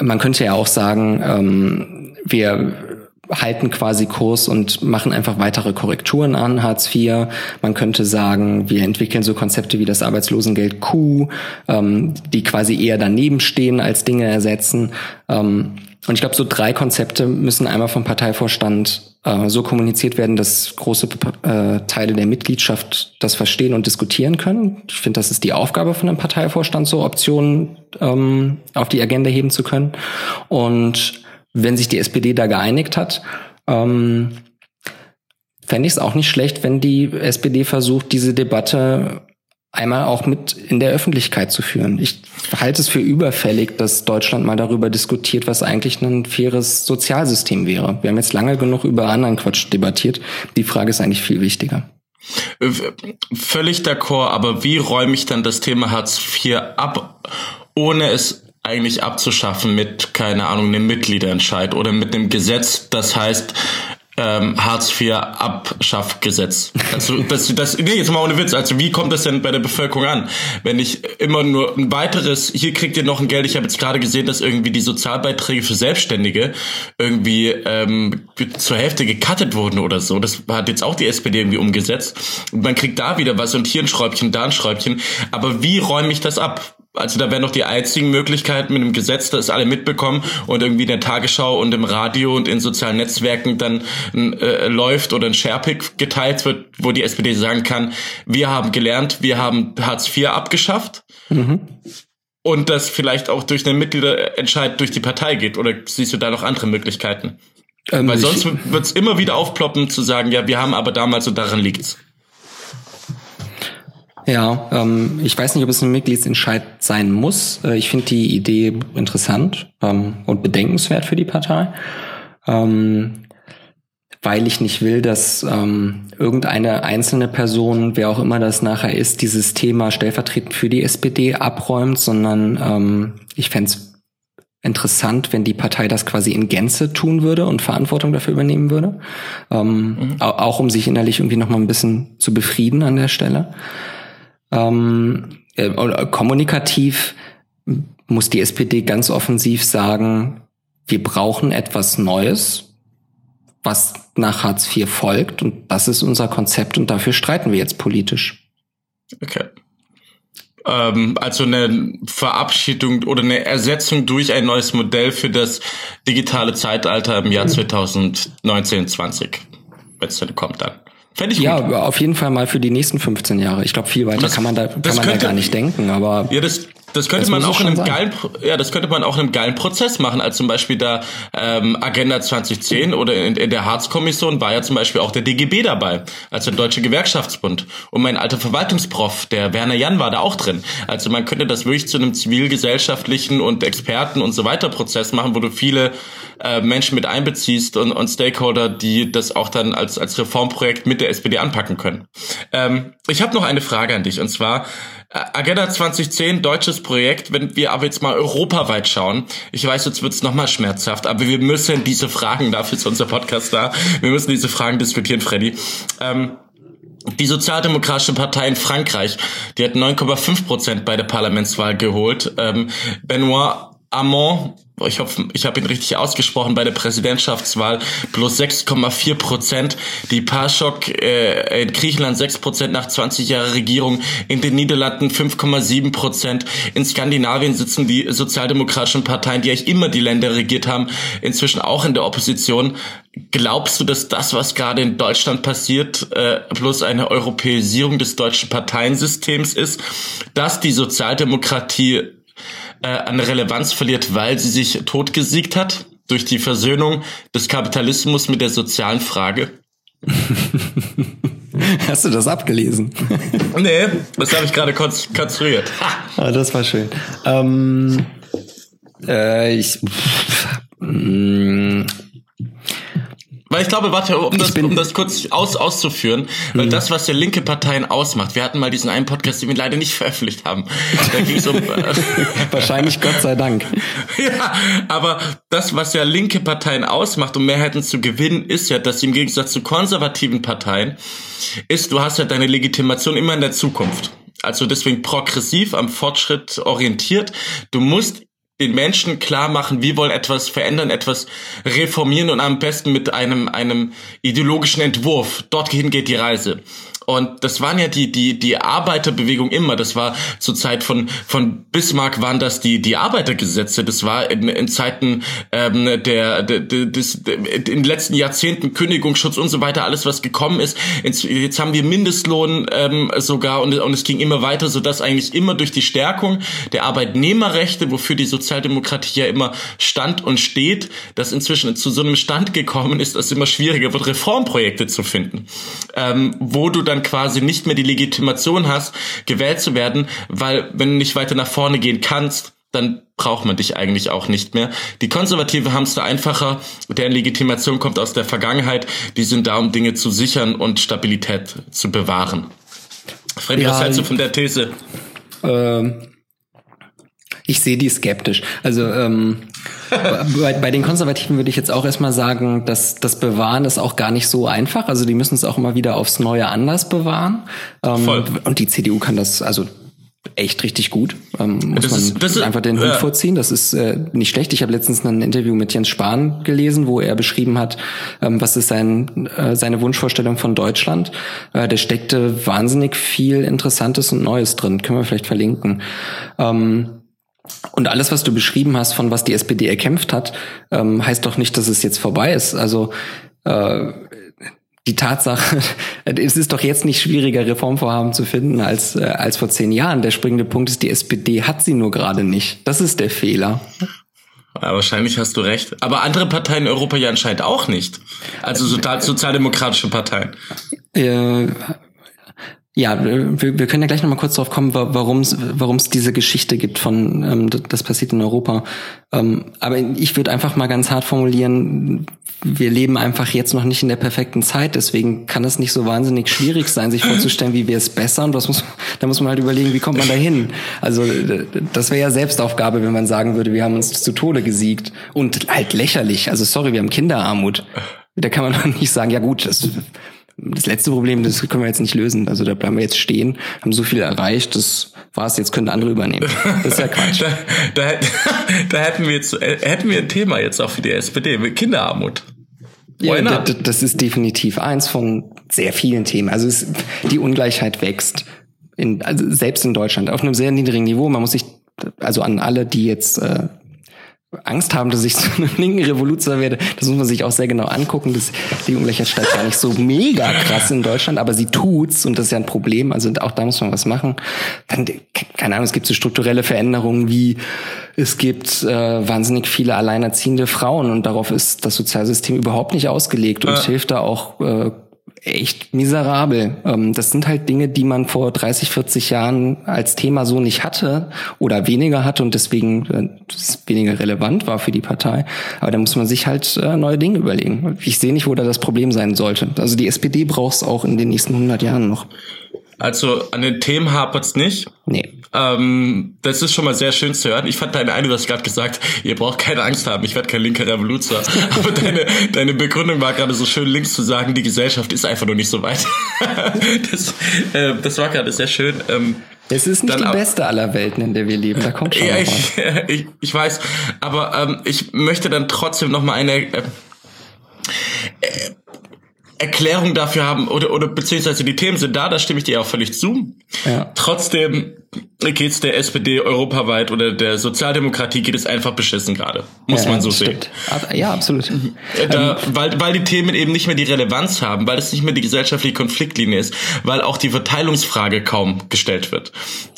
B: man könnte ja auch sagen, ähm, wir halten quasi Kurs und machen einfach weitere Korrekturen an Hartz IV. Man könnte sagen, wir entwickeln so Konzepte wie das Arbeitslosengeld Q, ähm, die quasi eher daneben stehen als Dinge ersetzen. Ähm, und ich glaube, so drei Konzepte müssen einmal vom Parteivorstand äh, so kommuniziert werden, dass große äh, Teile der Mitgliedschaft das verstehen und diskutieren können. Ich finde, das ist die Aufgabe von einem Parteivorstand, so Optionen ähm, auf die Agenda heben zu können. Und wenn sich die SPD da geeinigt hat, ähm, fände ich es auch nicht schlecht, wenn die SPD versucht, diese Debatte einmal auch mit in der Öffentlichkeit zu führen. Ich halte es für überfällig, dass Deutschland mal darüber diskutiert, was eigentlich ein faires Sozialsystem wäre. Wir haben jetzt lange genug über anderen Quatsch debattiert. Die Frage ist eigentlich viel wichtiger.
A: Völlig d'accord, aber wie räume ich dann das Thema Hartz IV ab, ohne es eigentlich abzuschaffen mit, keine Ahnung, einem Mitgliederentscheid oder mit einem Gesetz, das heißt ähm, Hartz IV Abschaffgesetz. Also das, das, nee, jetzt mal ohne Witz. Also wie kommt das denn bei der Bevölkerung an, wenn ich immer nur ein weiteres, hier kriegt ihr noch ein Geld. Ich habe jetzt gerade gesehen, dass irgendwie die Sozialbeiträge für Selbstständige irgendwie ähm, zur Hälfte gecuttet wurden oder so. Das hat jetzt auch die SPD irgendwie umgesetzt. Und man kriegt da wieder was und hier ein Schräubchen, da ein Schräubchen. Aber wie räume ich das ab? Also da wären noch die einzigen Möglichkeiten mit einem Gesetz, das alle mitbekommen und irgendwie in der Tagesschau und im Radio und in sozialen Netzwerken dann äh, läuft oder ein Sharepick geteilt wird, wo die SPD sagen kann, wir haben gelernt, wir haben Hartz IV abgeschafft. Mhm. Und das vielleicht auch durch einen Mitgliederentscheid durch die Partei geht. Oder siehst du da noch andere Möglichkeiten? Ähm, Weil sonst wird es immer wieder aufploppen zu sagen, ja, wir haben aber damals und daran liegt's.
B: Ja, ähm, ich weiß nicht, ob es ein Mitgliedsentscheid sein muss. Äh, ich finde die Idee interessant ähm, und bedenkenswert für die Partei, ähm, weil ich nicht will, dass ähm, irgendeine einzelne Person, wer auch immer das nachher ist, dieses Thema stellvertretend für die SPD abräumt, sondern ähm, ich fände es interessant, wenn die Partei das quasi in Gänze tun würde und Verantwortung dafür übernehmen würde, ähm, mhm. auch um sich innerlich irgendwie noch mal ein bisschen zu befrieden an der Stelle. Ähm, äh, kommunikativ muss die SPD ganz offensiv sagen, wir brauchen etwas Neues, was nach Hartz IV folgt. Und das ist unser Konzept und dafür streiten wir jetzt politisch.
A: Okay. Ähm, also eine Verabschiedung oder eine Ersetzung durch ein neues Modell für das digitale Zeitalter im Jahr 2019, 20, wenn es dann kommt dann.
B: Fände ich ja, gut. auf jeden Fall mal für die nächsten 15 Jahre. Ich glaube, viel weiter das, kann man da, kann man da gar nicht denken, aber.
A: Ja, das, das könnte das man auch in einem geilen, ja, das könnte man auch in einem geilen Prozess machen, als zum Beispiel da ähm, Agenda 2010 oder in, in der Harz-Kommission war ja zum Beispiel auch der DGB dabei, also der Deutsche Gewerkschaftsbund. Und mein alter Verwaltungsprof, der Werner Jan, war da auch drin. Also man könnte das wirklich zu einem zivilgesellschaftlichen und Experten und so weiter Prozess machen, wo du viele äh, Menschen mit einbeziehst und, und Stakeholder, die das auch dann als als Reformprojekt mit der SPD anpacken können. Ähm, ich habe noch eine Frage an dich und zwar Agenda 2010, deutsches Projekt, wenn wir aber jetzt mal europaweit schauen, ich weiß, jetzt wird's nochmal schmerzhaft, aber wir müssen diese Fragen, dafür ist unser Podcast da, wir müssen diese Fragen diskutieren, Freddy. Ähm, die Sozialdemokratische Partei in Frankreich, die hat 9,5 Prozent bei der Parlamentswahl geholt. Ähm, Benoit Hamon ich hoffe, ich habe ihn richtig ausgesprochen, bei der Präsidentschaftswahl plus 6,4 Prozent. Die PASOK äh, in Griechenland 6 Prozent nach 20 Jahren Regierung. In den Niederlanden 5,7 Prozent. In Skandinavien sitzen die sozialdemokratischen Parteien, die eigentlich immer die Länder regiert haben, inzwischen auch in der Opposition. Glaubst du, dass das, was gerade in Deutschland passiert, äh, bloß eine Europäisierung des deutschen Parteiensystems ist, dass die Sozialdemokratie äh, an Relevanz verliert, weil sie sich totgesiegt hat durch die Versöhnung des Kapitalismus mit der sozialen Frage?
B: Hast du das abgelesen?
A: nee, das habe ich gerade konstruiert.
B: Ah, das war schön. Ähm, äh, ich, pff, mh,
A: mm, weil ich glaube, warte, um das, um das kurz aus, auszuführen, weil mhm. das, was der linke Parteien ausmacht, wir hatten mal diesen einen Podcast, den wir leider nicht veröffentlicht haben. Da ging es um.
B: Äh, Wahrscheinlich Gott sei Dank.
A: ja, aber das, was ja linke Parteien ausmacht, um Mehrheiten zu gewinnen, ist ja, dass sie im Gegensatz zu konservativen Parteien ist, du hast ja deine Legitimation immer in der Zukunft. Also deswegen progressiv, am Fortschritt orientiert. Du musst den Menschen klar machen, wir wollen etwas verändern, etwas reformieren und am besten mit einem, einem ideologischen Entwurf. Dorthin geht die Reise. Und das waren ja die, die, die Arbeiterbewegung immer. Das war zur Zeit von, von Bismarck waren das die, die Arbeitergesetze. Das war in, in Zeiten ähm, der, der, des, in den letzten Jahrzehnten Kündigungsschutz und so weiter, alles was gekommen ist. Jetzt haben wir Mindestlohn ähm, sogar und, und es ging immer weiter, sodass eigentlich immer durch die Stärkung der Arbeitnehmerrechte, wofür die Sozialdemokratie ja immer stand und steht, dass inzwischen zu so einem Stand gekommen ist, dass es immer schwieriger wird, Reformprojekte zu finden. Ähm, wo du dann dann quasi nicht mehr die Legitimation hast, gewählt zu werden, weil wenn du nicht weiter nach vorne gehen kannst, dann braucht man dich eigentlich auch nicht mehr. Die Konservative haben es da einfacher, deren Legitimation kommt aus der Vergangenheit, die sind da, um Dinge zu sichern und Stabilität zu bewahren. Freddy, ja, was hältst du von der These?
B: Ähm, ich sehe die skeptisch. Also ähm, bei, bei, den Konservativen würde ich jetzt auch erstmal sagen, dass das Bewahren ist auch gar nicht so einfach. Also die müssen es auch immer wieder aufs Neue anders bewahren. Ähm, Voll. Und die CDU kann das, also echt richtig gut. Ähm, muss das man ist, das einfach den Hut ja. vorziehen. Das ist äh, nicht schlecht. Ich habe letztens ein Interview mit Jens Spahn gelesen, wo er beschrieben hat, ähm, was ist sein, äh, seine Wunschvorstellung von Deutschland. Äh, der steckte wahnsinnig viel Interessantes und Neues drin. Können wir vielleicht verlinken. Ähm, und alles, was du beschrieben hast, von was die SPD erkämpft hat, ähm, heißt doch nicht, dass es jetzt vorbei ist. Also äh, die Tatsache, es ist doch jetzt nicht schwieriger, Reformvorhaben zu finden als, äh, als vor zehn Jahren. Der springende Punkt ist, die SPD hat sie nur gerade nicht. Das ist der Fehler.
A: Ja, wahrscheinlich hast du recht. Aber andere Parteien in Europa ja anscheinend auch nicht. Also sozialdemokratische Parteien.
B: Äh, ja, wir, wir können ja gleich noch mal kurz darauf kommen, warum es diese Geschichte gibt von ähm, das passiert in Europa. Ähm, aber ich würde einfach mal ganz hart formulieren, wir leben einfach jetzt noch nicht in der perfekten Zeit, deswegen kann es nicht so wahnsinnig schwierig sein, sich vorzustellen, wie wir es bessern. Was muss, da muss man halt überlegen, wie kommt man dahin. Also das wäre ja Selbstaufgabe, wenn man sagen würde, wir haben uns zu Tode gesiegt und halt lächerlich. Also sorry, wir haben Kinderarmut. Da kann man doch nicht sagen, ja gut, das das letzte Problem, das können wir jetzt nicht lösen. Also da bleiben wir jetzt stehen, haben so viel erreicht, das war's, jetzt können andere übernehmen. Das ist ja Quatsch.
A: da, da, da, hätten wir jetzt, äh, hätten wir ein Thema jetzt auch für die SPD, mit Kinderarmut.
B: Ja, das ist definitiv eins von sehr vielen Themen. Also es, die Ungleichheit wächst. In, also selbst in Deutschland auf einem sehr niedrigen Niveau. Man muss sich, also an alle, die jetzt äh, Angst haben, dass ich zu einem linken Revoluzer werde, das muss man sich auch sehr genau angucken. Das, die Ungleichheit steigt gar nicht so mega krass in Deutschland, aber sie tut's und das ist ja ein Problem. Also auch da muss man was machen. Dann, keine Ahnung, es gibt so strukturelle Veränderungen wie es gibt äh, wahnsinnig viele alleinerziehende Frauen und darauf ist das Sozialsystem überhaupt nicht ausgelegt und ja. hilft da auch äh, echt miserabel. Ähm, das sind halt Dinge, die man vor 30, 40 Jahren als Thema so nicht hatte oder weniger hatte und deswegen äh, weniger relevant war für die Partei. Aber da muss man sich halt äh, neue Dinge überlegen. Ich sehe nicht, wo da das Problem sein sollte. Also die SPD braucht es auch in den nächsten 100 Jahren noch.
A: Also an den Themen hapert's nicht.
B: Nee.
A: Ähm, das ist schon mal sehr schön zu hören. Ich fand deine eine, du hast gerade gesagt, ihr braucht keine Angst haben, ich werde kein linker Revoluzer. Aber deine, deine Begründung war gerade so schön links zu sagen, die Gesellschaft ist einfach nur nicht so weit. das, äh, das war gerade sehr schön. Ähm,
B: es ist nicht die beste aller Welten, in der wir leben. Da kommt schon
A: ja, ich, ich, ich weiß, aber ähm, ich möchte dann trotzdem noch mal eine äh, äh, Erklärung dafür haben oder, oder beziehungsweise die Themen sind da, da stimme ich dir auch völlig zu. Ja. Trotzdem geht's der SPD europaweit oder der Sozialdemokratie geht es einfach beschissen gerade. Muss ja, man so sehen.
B: Ja, absolut.
A: Da, ähm, weil, weil die Themen eben nicht mehr die Relevanz haben, weil es nicht mehr die gesellschaftliche Konfliktlinie ist, weil auch die Verteilungsfrage kaum gestellt wird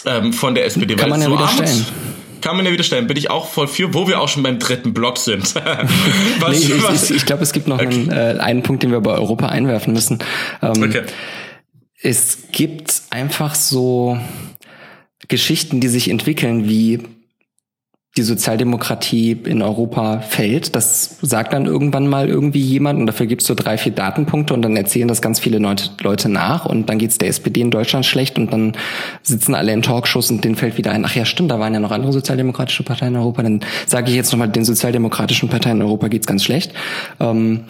A: ähm, von der SPD.
B: Kann man ja so wieder stellen.
A: Kann man ja wieder stellen. Bin ich auch voll für, wo wir auch schon beim dritten Block sind.
B: was, nee, ich, was? ich, ich glaube, es gibt noch okay. einen, äh, einen Punkt, den wir bei Europa einwerfen müssen. Ähm, okay. Es gibt einfach so Geschichten, die sich entwickeln, wie die Sozialdemokratie in Europa fällt. Das sagt dann irgendwann mal irgendwie jemand und dafür gibt es so drei, vier Datenpunkte und dann erzählen das ganz viele Leute nach und dann geht es der SPD in Deutschland schlecht und dann sitzen alle in Talkshows und denen fällt wieder ein, ach ja, stimmt, da waren ja noch andere sozialdemokratische Parteien in Europa. Dann sage ich jetzt nochmal, den sozialdemokratischen Parteien in Europa geht's ganz schlecht. Ähm,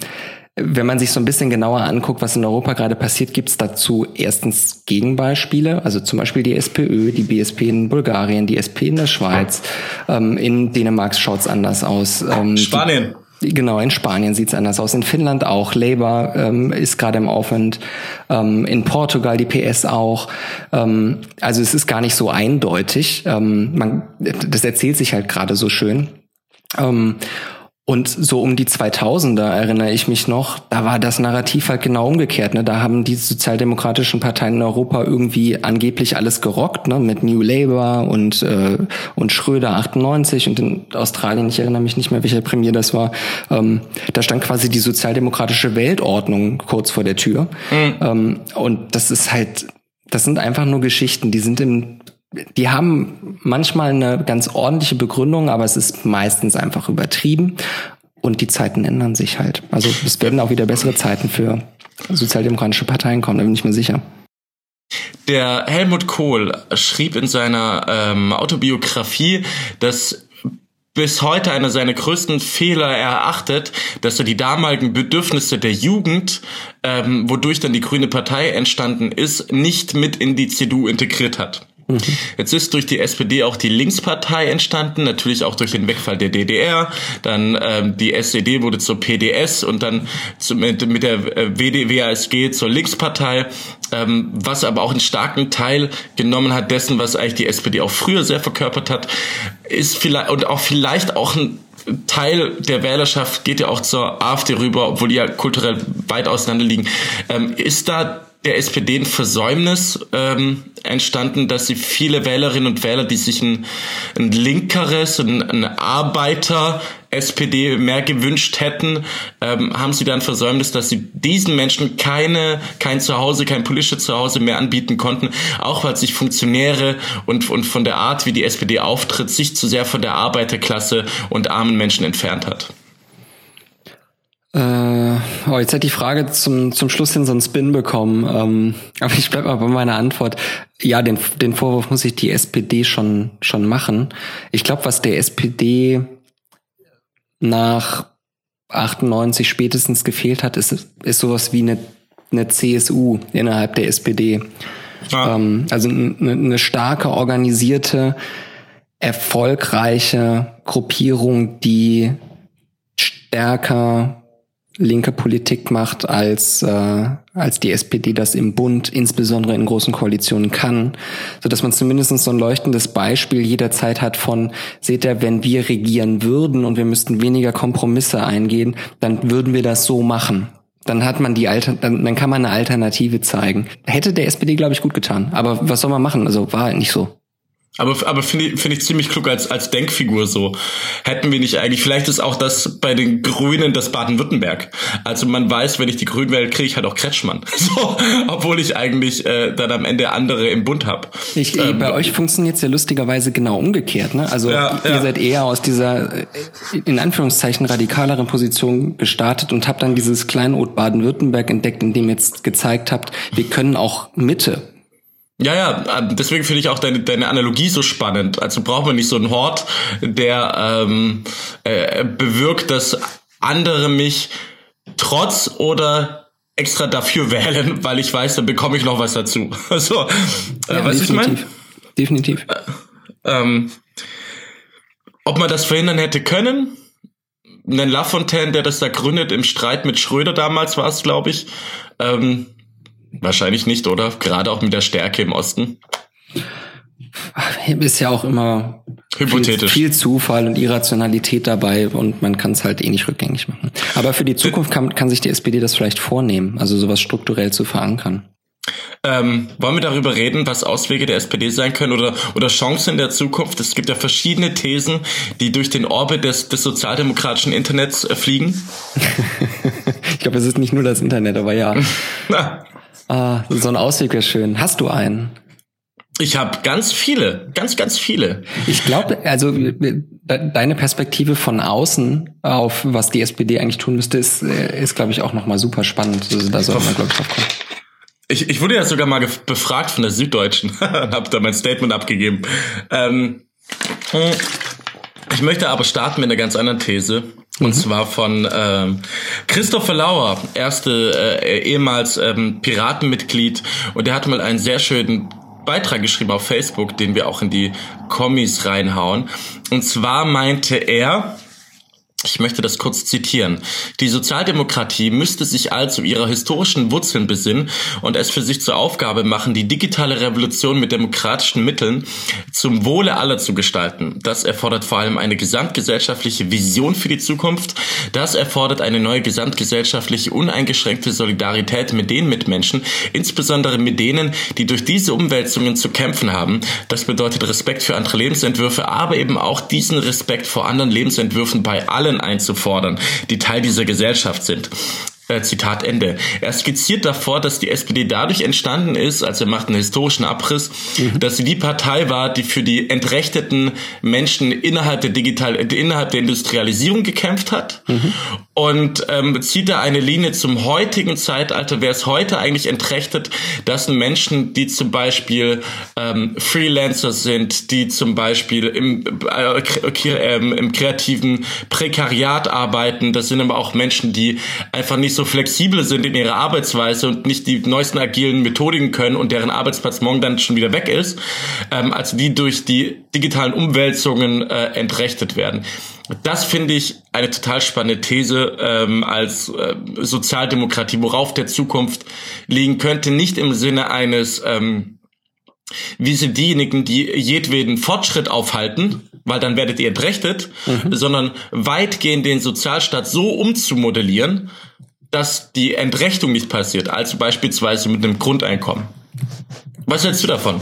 B: wenn man sich so ein bisschen genauer anguckt, was in Europa gerade passiert, gibt es dazu erstens Gegenbeispiele, also zum Beispiel die SPÖ, die BSP in Bulgarien, die SP in der Schweiz. Ähm, in Dänemark schaut es anders aus.
A: Ähm, Spanien.
B: Die, genau, in Spanien sieht es anders aus. In Finnland auch. Labour ähm, ist gerade im Aufwind. Ähm, in Portugal die PS auch. Ähm, also es ist gar nicht so eindeutig. Ähm, man, das erzählt sich halt gerade so schön. Und so um die 2000er erinnere ich mich noch, da war das Narrativ halt genau umgekehrt. Ne? Da haben die sozialdemokratischen Parteien in Europa irgendwie angeblich alles gerockt, ne? mit New Labour und, äh, und Schröder 98 und in Australien, ich erinnere mich nicht mehr, welcher Premier das war, ähm, da stand quasi die sozialdemokratische Weltordnung kurz vor der Tür. Mhm. Ähm, und das ist halt, das sind einfach nur Geschichten, die sind im die haben manchmal eine ganz ordentliche Begründung, aber es ist meistens einfach übertrieben. Und die Zeiten ändern sich halt. Also es werden auch wieder bessere Zeiten für sozialdemokratische Parteien kommen, da bin ich mir sicher.
A: Der Helmut Kohl schrieb in seiner ähm, Autobiografie, dass bis heute einer seiner größten Fehler erachtet, dass er die damaligen Bedürfnisse der Jugend, ähm, wodurch dann die Grüne Partei entstanden ist, nicht mit in die CDU integriert hat. Jetzt ist durch die SPD auch die Linkspartei entstanden, natürlich auch durch den Wegfall der DDR. Dann ähm, die SED wurde zur PDS und dann zu, mit, mit der äh, WDWASG zur Linkspartei, ähm, was aber auch einen starken Teil genommen hat dessen, was eigentlich die SPD auch früher sehr verkörpert hat, ist vielleicht und auch vielleicht auch ein Teil der Wählerschaft geht ja auch zur AfD rüber, obwohl die ja kulturell weit auseinander liegen. Ähm, ist da der SPD ein Versäumnis ähm, entstanden, dass sie viele Wählerinnen und Wähler, die sich ein, ein linkeres, ein, ein Arbeiter SPD mehr gewünscht hätten, ähm, haben sie dann Versäumnis, dass sie diesen Menschen keine, kein Zuhause, kein politisches Zuhause mehr anbieten konnten, auch weil sich Funktionäre und, und von der Art, wie die SPD auftritt, sich zu sehr von der Arbeiterklasse und armen Menschen entfernt hat.
B: Äh, oh, jetzt hat die Frage zum, zum Schluss hin so einen Spin bekommen. Ähm, aber ich bleibe mal bei meiner Antwort. Ja, den, den Vorwurf muss ich die SPD schon, schon machen. Ich glaube, was der SPD nach 98 spätestens gefehlt hat, ist, ist sowas wie eine, eine CSU innerhalb der SPD. Ah. Ähm, also eine, eine starke, organisierte, erfolgreiche Gruppierung, die stärker linke Politik macht, als, äh, als die SPD das im Bund, insbesondere in großen Koalitionen kann, so dass man zumindest so ein leuchtendes Beispiel jederzeit hat von, seht ihr, wenn wir regieren würden und wir müssten weniger Kompromisse eingehen, dann würden wir das so machen. Dann hat man die Alter, dann, dann kann man eine Alternative zeigen. Hätte der SPD, glaube ich, gut getan. Aber was soll man machen? Also war halt nicht so.
A: Aber, aber finde ich, finde ich ziemlich klug als, als Denkfigur so. Hätten wir nicht eigentlich, vielleicht ist auch das bei den Grünen das Baden-Württemberg. Also man weiß, wenn ich die Grünen wähle, kriege ich halt auch Kretschmann. So, obwohl ich eigentlich äh, dann am Ende andere im Bund habe.
B: Ähm, bei euch funktioniert es ja lustigerweise genau umgekehrt. Ne? Also ja, ihr ja. seid eher aus dieser, äh, in Anführungszeichen, radikaleren Position gestartet und habt dann dieses Kleinod Baden-Württemberg entdeckt, in dem ihr jetzt gezeigt habt, wir können auch Mitte
A: ja, ja, ähm, deswegen finde ich auch deine, deine Analogie so spannend. Also braucht man nicht so einen Hort, der ähm, äh, bewirkt, dass andere mich trotz oder extra dafür wählen, weil ich weiß, dann bekomme ich noch was dazu. so,
B: äh, ja, was ich meine? Definitiv. Äh,
A: ähm, ob man das verhindern hätte können? Einen Lafontaine, der das da gründet im Streit mit Schröder damals war es, glaube ich. Ähm, Wahrscheinlich nicht, oder? Gerade auch mit der Stärke im Osten.
B: Ist ja auch immer
A: Hypothetisch.
B: Viel, viel Zufall und Irrationalität dabei und man kann es halt eh nicht rückgängig machen. Aber für die Zukunft kann, kann sich die SPD das vielleicht vornehmen, also sowas strukturell zu verankern.
A: Ähm, wollen wir darüber reden, was Auswege der SPD sein können oder, oder Chancen in der Zukunft? Es gibt ja verschiedene Thesen, die durch den Orbit des, des sozialdemokratischen Internets äh, fliegen.
B: ich glaube, es ist nicht nur das Internet, aber ja. Ah, so ein Ausweg wäre schön. Hast du einen?
A: Ich habe ganz viele, ganz, ganz viele.
B: Ich glaube, also deine Perspektive von außen auf was die SPD eigentlich tun müsste, ist, äh, ist glaube ich, auch nochmal super spannend. Also da soll man, glaube ich, drauf kommen.
A: Ich, ich wurde ja sogar mal befragt von der Süddeutschen und habe da mein Statement abgegeben. Ähm, ich möchte aber starten mit einer ganz anderen These. Und mhm. zwar von ähm, Christopher Lauer, erste äh, ehemals ähm, Piratenmitglied. Und der hat mal einen sehr schönen Beitrag geschrieben auf Facebook, den wir auch in die Kommis reinhauen. Und zwar meinte er, ich möchte das kurz zitieren. Die Sozialdemokratie müsste sich also ihrer historischen Wurzeln besinnen und es für sich zur Aufgabe machen, die digitale Revolution mit demokratischen Mitteln zum Wohle aller zu gestalten. Das erfordert vor allem eine gesamtgesellschaftliche Vision für die Zukunft. Das erfordert eine neue gesamtgesellschaftliche uneingeschränkte Solidarität mit den Mitmenschen, insbesondere mit denen, die durch diese Umwälzungen zu kämpfen haben. Das bedeutet Respekt für andere Lebensentwürfe, aber eben auch diesen Respekt vor anderen Lebensentwürfen bei allen allen einzufordern, die Teil dieser Gesellschaft sind. Äh, Zitat Ende. Er skizziert davor, dass die SPD dadurch entstanden ist, also er macht einen historischen Abriss, mhm. dass sie die Partei war, die für die entrechteten Menschen innerhalb der digital innerhalb der Industrialisierung gekämpft hat mhm. und ähm, zieht da eine Linie zum heutigen Zeitalter. Wer es heute eigentlich entrechtet, das sind Menschen, die zum Beispiel ähm, Freelancer sind, die zum Beispiel im, äh, äh, im kreativen Prekariat arbeiten. Das sind aber auch Menschen, die einfach nicht so flexibel sind in ihrer Arbeitsweise und nicht die neuesten agilen Methodiken können und deren Arbeitsplatz morgen dann schon wieder weg ist, ähm, als die durch die digitalen Umwälzungen äh, entrechtet werden. Das finde ich eine total spannende These ähm, als äh, Sozialdemokratie, worauf der Zukunft liegen könnte, nicht im Sinne eines ähm, wie sind diejenigen, die jedweden Fortschritt aufhalten, weil dann werdet ihr entrechtet, mhm. sondern weitgehend den Sozialstaat so umzumodellieren, dass die Entrechtung nicht passiert, also beispielsweise mit einem Grundeinkommen. Was hältst du davon?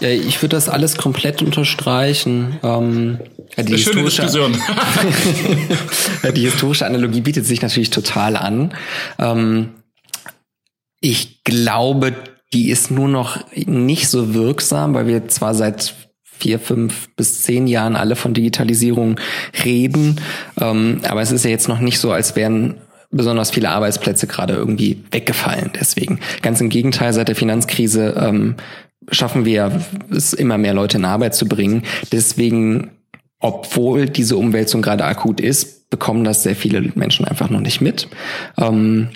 B: Ja, ich würde das alles komplett unterstreichen. Ähm, die, historische, die historische Analogie bietet sich natürlich total an. Ähm, ich glaube, die ist nur noch nicht so wirksam, weil wir zwar seit vier, fünf bis zehn Jahren alle von Digitalisierung reden, ähm, aber es ist ja jetzt noch nicht so, als wären besonders viele Arbeitsplätze gerade irgendwie weggefallen. Deswegen ganz im Gegenteil, seit der Finanzkrise ähm, schaffen wir es immer mehr Leute in Arbeit zu bringen. Deswegen, obwohl diese Umwälzung gerade akut ist, bekommen das sehr viele Menschen einfach noch nicht mit. Ähm,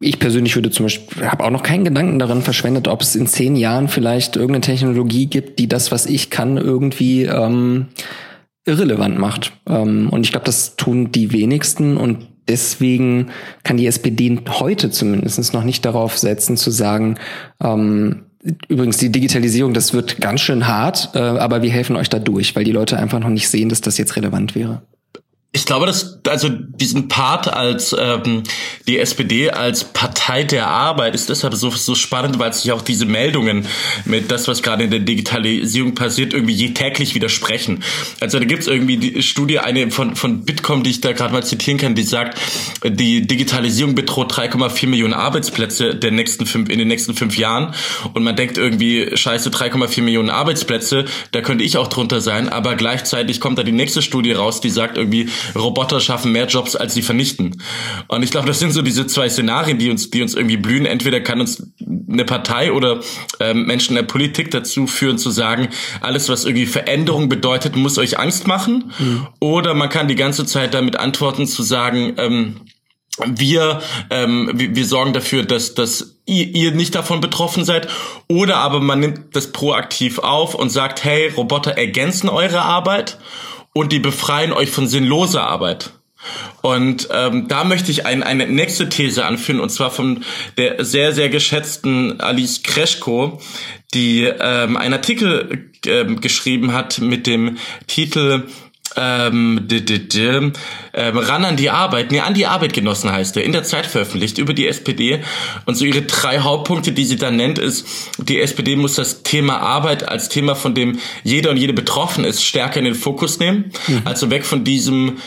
B: ich persönlich würde zum Beispiel, habe auch noch keinen Gedanken daran verschwendet, ob es in zehn Jahren vielleicht irgendeine Technologie gibt, die das, was ich kann, irgendwie ähm, irrelevant macht. Ähm, und ich glaube, das tun die wenigsten und deswegen kann die SPD heute zumindest noch nicht darauf setzen, zu sagen, ähm, Übrigens, die Digitalisierung, das wird ganz schön hart, äh, aber wir helfen euch da durch, weil die Leute einfach noch nicht sehen, dass das jetzt relevant wäre.
A: Ich glaube, dass also diesen Part als ähm, die SPD als Partei der Arbeit ist deshalb so so spannend, weil sich auch diese Meldungen mit das, was gerade in der Digitalisierung passiert, irgendwie je täglich widersprechen. Also da gibt's irgendwie die Studie eine von von Bitkom, die ich da gerade mal zitieren kann, die sagt, die Digitalisierung bedroht 3,4 Millionen Arbeitsplätze der nächsten fünf in den nächsten fünf Jahren und man denkt irgendwie Scheiße 3,4 Millionen Arbeitsplätze, da könnte ich auch drunter sein, aber gleichzeitig kommt da die nächste Studie raus, die sagt irgendwie Roboter schaffen mehr Jobs, als sie vernichten. Und ich glaube, das sind so diese zwei Szenarien, die uns, die uns irgendwie blühen. Entweder kann uns eine Partei oder ähm, Menschen in der Politik dazu führen, zu sagen, alles, was irgendwie Veränderung bedeutet, muss euch Angst machen. Mhm. Oder man kann die ganze Zeit damit antworten, zu sagen, ähm, wir, ähm, wir, wir sorgen dafür, dass, dass ihr, ihr nicht davon betroffen seid. Oder aber man nimmt das proaktiv auf und sagt, hey, Roboter ergänzen eure Arbeit und die befreien euch von sinnloser Arbeit. Und ähm, da möchte ich ein, eine nächste These anführen, und zwar von der sehr, sehr geschätzten Alice Kreschko, die ähm, einen Artikel ähm, geschrieben hat mit dem Titel ähm, d -d -d ähm, ran an die Arbeit, nee, an die Arbeitgenossen heißt er, in der Zeit veröffentlicht über die SPD. Und so ihre drei Hauptpunkte, die sie da nennt, ist, die SPD muss das Thema Arbeit als Thema, von dem jeder und jede betroffen ist, stärker in den Fokus nehmen. Mhm. Also weg von diesem,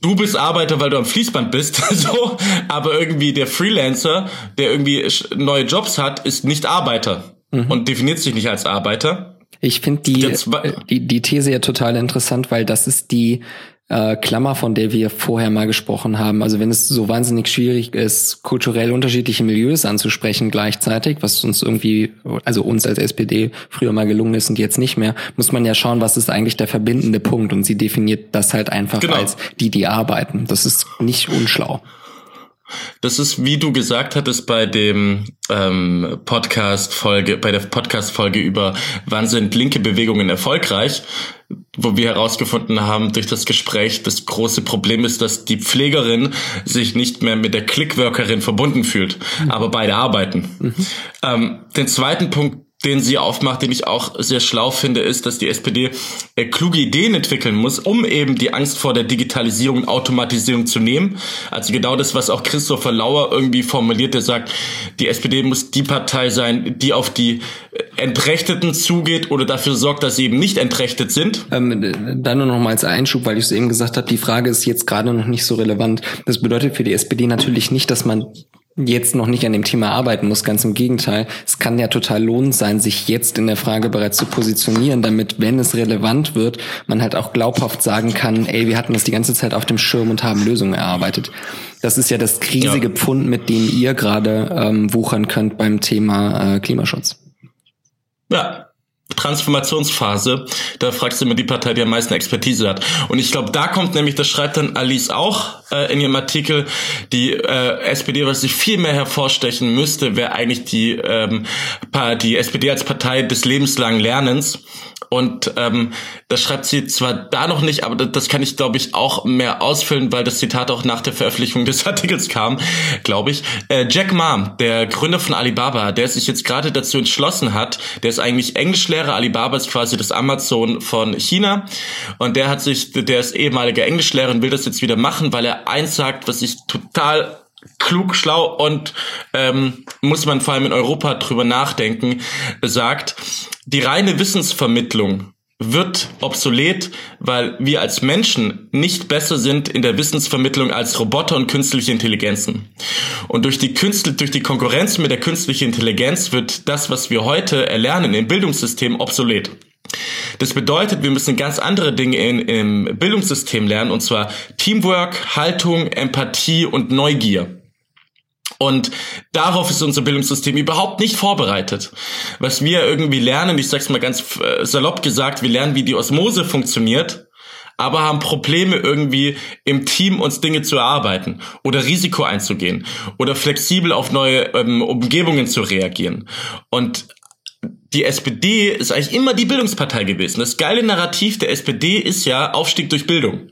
A: du bist Arbeiter, weil du am Fließband bist, so, aber irgendwie der Freelancer, der irgendwie neue Jobs hat, ist nicht Arbeiter mhm. und definiert sich nicht als Arbeiter.
B: Ich finde die, die, die These ja total interessant, weil das ist die äh, Klammer, von der wir vorher mal gesprochen haben. Also wenn es so wahnsinnig schwierig ist, kulturell unterschiedliche Milieus anzusprechen gleichzeitig, was uns irgendwie, also uns als SPD früher mal gelungen ist und jetzt nicht mehr, muss man ja schauen, was ist eigentlich der verbindende Punkt. Und sie definiert das halt einfach genau. als die, die arbeiten. Das ist nicht unschlau.
A: Das ist, wie du gesagt hattest, bei dem ähm, Podcast-Folge, bei der Podcast-Folge über wann sind linke Bewegungen erfolgreich, wo wir herausgefunden haben durch das Gespräch, das große Problem ist, dass die Pflegerin sich nicht mehr mit der Clickworkerin verbunden fühlt, mhm. aber beide arbeiten. Mhm. Ähm, den zweiten Punkt, den sie aufmacht, den ich auch sehr schlau finde, ist, dass die SPD äh, kluge Ideen entwickeln muss, um eben die Angst vor der Digitalisierung und Automatisierung zu nehmen. Also genau das, was auch Christopher Lauer irgendwie formuliert, der sagt, die SPD muss die Partei sein, die auf die äh, Entrechteten zugeht oder dafür sorgt, dass sie eben nicht entrechtet sind.
B: Ähm, dann nur noch mal als Einschub, weil ich es eben gesagt habe, die Frage ist jetzt gerade noch nicht so relevant. Das bedeutet für die SPD natürlich nicht, dass man jetzt noch nicht an dem Thema arbeiten muss. Ganz im Gegenteil. Es kann ja total lohnend sein, sich jetzt in der Frage bereits zu positionieren, damit, wenn es relevant wird, man halt auch glaubhaft sagen kann, ey, wir hatten das die ganze Zeit auf dem Schirm und haben Lösungen erarbeitet. Das ist ja das riesige ja. Pfund, mit dem ihr gerade ähm, wuchern könnt beim Thema äh, Klimaschutz.
A: Ja, Transformationsphase, da fragst du immer die Partei, die am meisten Expertise hat. Und ich glaube, da kommt nämlich, das schreibt dann Alice auch äh, in ihrem Artikel, die äh, SPD, was sich viel mehr hervorstechen müsste, wäre eigentlich die, ähm, die SPD als Partei des lebenslangen Lernens. Und ähm, das schreibt sie zwar da noch nicht, aber das kann ich, glaube ich, auch mehr ausfüllen, weil das Zitat auch nach der Veröffentlichung des Artikels kam, glaube ich. Äh, Jack Ma, der Gründer von Alibaba, der sich jetzt gerade dazu entschlossen hat, der ist eigentlich Englischlehrer, Alibaba ist quasi das Amazon von China. Und der hat sich, der ist ehemaliger Englischlehrer und will das jetzt wieder machen, weil er eins sagt, was ich total klug, schlau und ähm, muss man vor allem in Europa drüber nachdenken, sagt, die reine Wissensvermittlung wird obsolet, weil wir als Menschen nicht besser sind in der Wissensvermittlung als Roboter und künstliche Intelligenzen. Und durch die Künstler, durch die Konkurrenz mit der künstlichen Intelligenz wird das, was wir heute erlernen im Bildungssystem, obsolet. Das bedeutet, wir müssen ganz andere Dinge in, im Bildungssystem lernen, und zwar Teamwork, Haltung, Empathie und Neugier. Und darauf ist unser Bildungssystem überhaupt nicht vorbereitet. Was wir irgendwie lernen, ich sag's mal ganz äh, salopp gesagt, wir lernen, wie die Osmose funktioniert, aber haben Probleme irgendwie im Team uns Dinge zu erarbeiten oder Risiko einzugehen oder flexibel auf neue ähm, Umgebungen zu reagieren. Und die SPD ist eigentlich immer die Bildungspartei gewesen. Das geile Narrativ der SPD ist ja Aufstieg durch Bildung.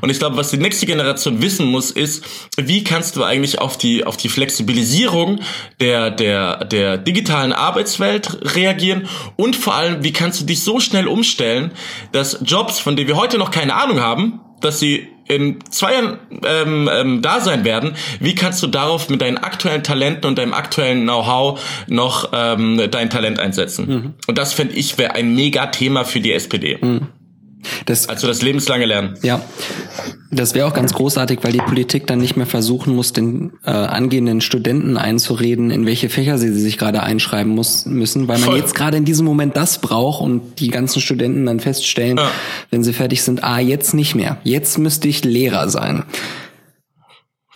A: Und ich glaube, was die nächste Generation wissen muss, ist, wie kannst du eigentlich auf die, auf die Flexibilisierung der, der, der digitalen Arbeitswelt reagieren und vor allem, wie kannst du dich so schnell umstellen, dass Jobs, von denen wir heute noch keine Ahnung haben, dass sie in zwei Jahren ähm, ähm, da sein werden, wie kannst du darauf mit deinen aktuellen Talenten und deinem aktuellen Know-how noch ähm, dein Talent einsetzen? Mhm. Und das fände ich wäre ein mega Thema für die SPD. Mhm. Das, also das lebenslange Lernen.
B: Ja, das wäre auch ganz großartig, weil die Politik dann nicht mehr versuchen muss, den äh, angehenden Studenten einzureden, in welche Fächer sie sich gerade einschreiben muss, müssen, weil man Voll. jetzt gerade in diesem Moment das braucht und die ganzen Studenten dann feststellen, ja. wenn sie fertig sind, ah, jetzt nicht mehr. Jetzt müsste ich Lehrer sein.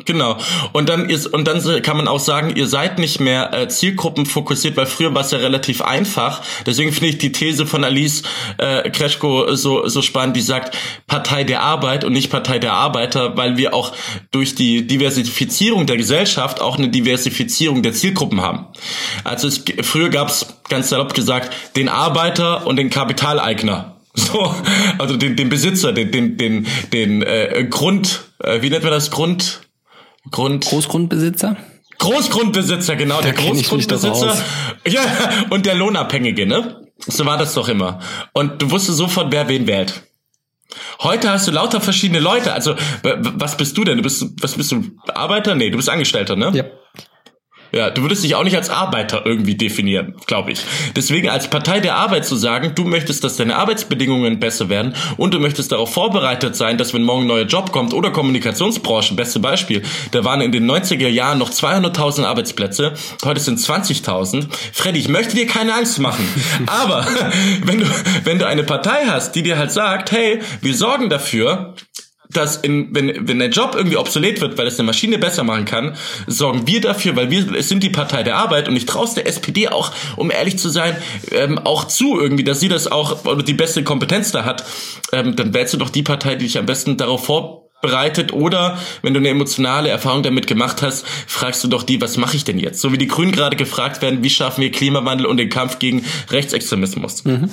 A: Genau. Und dann ist und dann kann man auch sagen, ihr seid nicht mehr äh, zielgruppenfokussiert, weil früher war es ja relativ einfach. Deswegen finde ich die These von Alice äh, Kreschko so so spannend, die sagt Partei der Arbeit und nicht Partei der Arbeiter, weil wir auch durch die Diversifizierung der Gesellschaft auch eine Diversifizierung der Zielgruppen haben. Also es, früher gab es ganz salopp gesagt den Arbeiter und den Kapitaleigner. So, also den, den Besitzer, den, den, den, den äh, Grund, äh, wie nennt man das Grund?
B: Grund. Großgrundbesitzer?
A: Großgrundbesitzer, genau, da der Großgrundbesitzer. Ja, und der Lohnabhängige, ne? So war das doch immer. Und du wusstest sofort, wer wen wählt. Heute hast du lauter verschiedene Leute. Also, was bist du denn? Du bist, was bist du? Arbeiter? Nee, du bist Angestellter, ne? Ja. Ja, du würdest dich auch nicht als Arbeiter irgendwie definieren, glaube ich. Deswegen als Partei der Arbeit zu sagen, du möchtest, dass deine Arbeitsbedingungen besser werden und du möchtest darauf vorbereitet sein, dass wenn morgen ein neuer Job kommt oder Kommunikationsbranchen, beste Beispiel, da waren in den 90er Jahren noch 200.000 Arbeitsplätze, heute sind 20.000. Freddy, ich möchte dir keine Angst machen, aber wenn du, wenn du eine Partei hast, die dir halt sagt, hey, wir sorgen dafür, dass in, wenn, wenn der Job irgendwie obsolet wird, weil es eine Maschine besser machen kann, sorgen wir dafür, weil wir es sind die Partei der Arbeit und ich traue der SPD auch, um ehrlich zu sein, ähm, auch zu irgendwie, dass sie das auch oder die beste Kompetenz da hat, ähm, dann wählst du doch die Partei, die dich am besten darauf vorbereitet oder wenn du eine emotionale Erfahrung damit gemacht hast, fragst du doch die, was mache ich denn jetzt? So wie die Grünen gerade gefragt werden, wie schaffen wir Klimawandel und den Kampf gegen Rechtsextremismus? Mhm.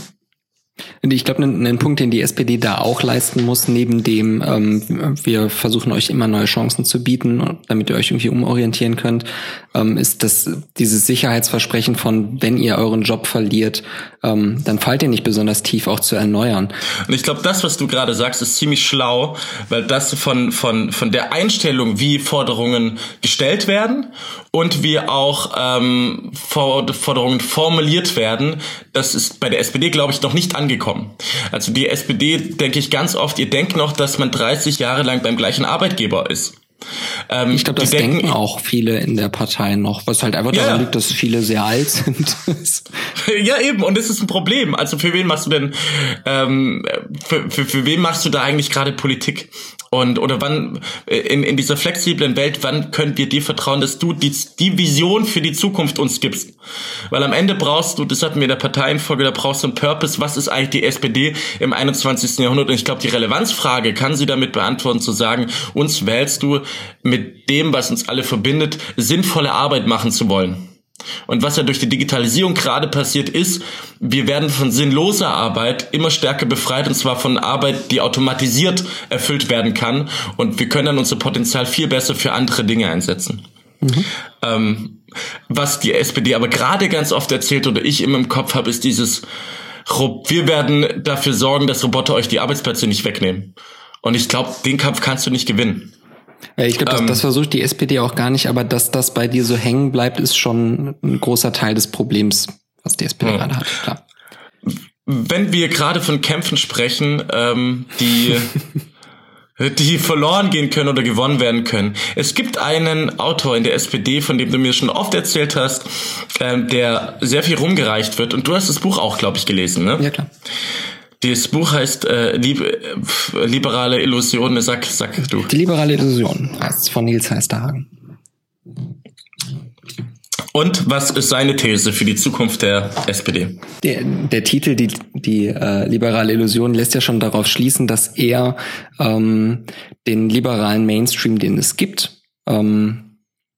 B: Ich glaube, ein, Punkt, den die SPD da auch leisten muss, neben dem, ähm, wir versuchen euch immer neue Chancen zu bieten, damit ihr euch irgendwie umorientieren könnt, ähm, ist dass dieses Sicherheitsversprechen von, wenn ihr euren Job verliert, ähm, dann fallt ihr nicht besonders tief auch zu erneuern.
A: Und ich glaube, das, was du gerade sagst, ist ziemlich schlau, weil das von, von, von der Einstellung, wie Forderungen gestellt werden und wie auch ähm, Forderungen formuliert werden, das ist bei der SPD, glaube ich, noch nicht angekommen. Also die SPD, denke ich ganz oft, ihr denkt noch, dass man 30 Jahre lang beim gleichen Arbeitgeber ist.
B: Ähm, ich glaube, das denken, denken, auch viele in der Partei noch, was halt einfach ja. daran liegt, dass viele sehr alt sind.
A: ja, eben, und das ist ein Problem. Also für wen machst du denn, ähm, für, für, für wen machst du da eigentlich gerade Politik? Und oder wann in, in dieser flexiblen Welt, wann können wir dir vertrauen, dass du die, die Vision für die Zukunft uns gibst? Weil am Ende brauchst du, das hatten wir in der Parteienfolge, da brauchst du einen Purpose, was ist eigentlich die SPD im 21. Jahrhundert? Und ich glaube, die Relevanzfrage kann sie damit beantworten, zu sagen, uns wählst du mit dem, was uns alle verbindet, sinnvolle Arbeit machen zu wollen. Und was ja durch die Digitalisierung gerade passiert ist, wir werden von sinnloser Arbeit immer stärker befreit und zwar von Arbeit, die automatisiert erfüllt werden kann und wir können dann unser Potenzial viel besser für andere Dinge einsetzen. Mhm. Ähm, was die SPD aber gerade ganz oft erzählt oder ich immer im Kopf habe, ist dieses, wir werden dafür sorgen, dass Roboter euch die Arbeitsplätze nicht wegnehmen. Und ich glaube, den Kampf kannst du nicht gewinnen.
B: Ich glaube, das, ähm, das versucht die SPD auch gar nicht, aber dass das bei dir so hängen bleibt, ist schon ein großer Teil des Problems, was die SPD gerade hat, klar.
A: Wenn wir gerade von Kämpfen sprechen, ähm, die die verloren gehen können oder gewonnen werden können. Es gibt einen Autor in der SPD, von dem du mir schon oft erzählt hast, ähm, der sehr viel rumgereicht wird. Und du hast das Buch auch, glaube ich, gelesen, ne?
B: Ja, klar.
A: Das Buch heißt äh, Lieb äh, Liberale Illusionen. Sag, sag du.
B: Die liberale Illusion heißt von Nils Heisterhagen.
A: Und was ist seine These für die Zukunft der SPD?
B: Der, der Titel, die, die äh, liberale Illusion, lässt ja schon darauf schließen, dass er ähm, den liberalen Mainstream, den es gibt, ähm,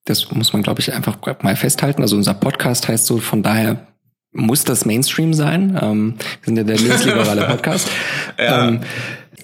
B: das muss man, glaube ich, einfach mal festhalten. Also unser Podcast heißt so, von daher muss das Mainstream sein. Ähm, wir sind ja der linksliberale Podcast. ja. ähm,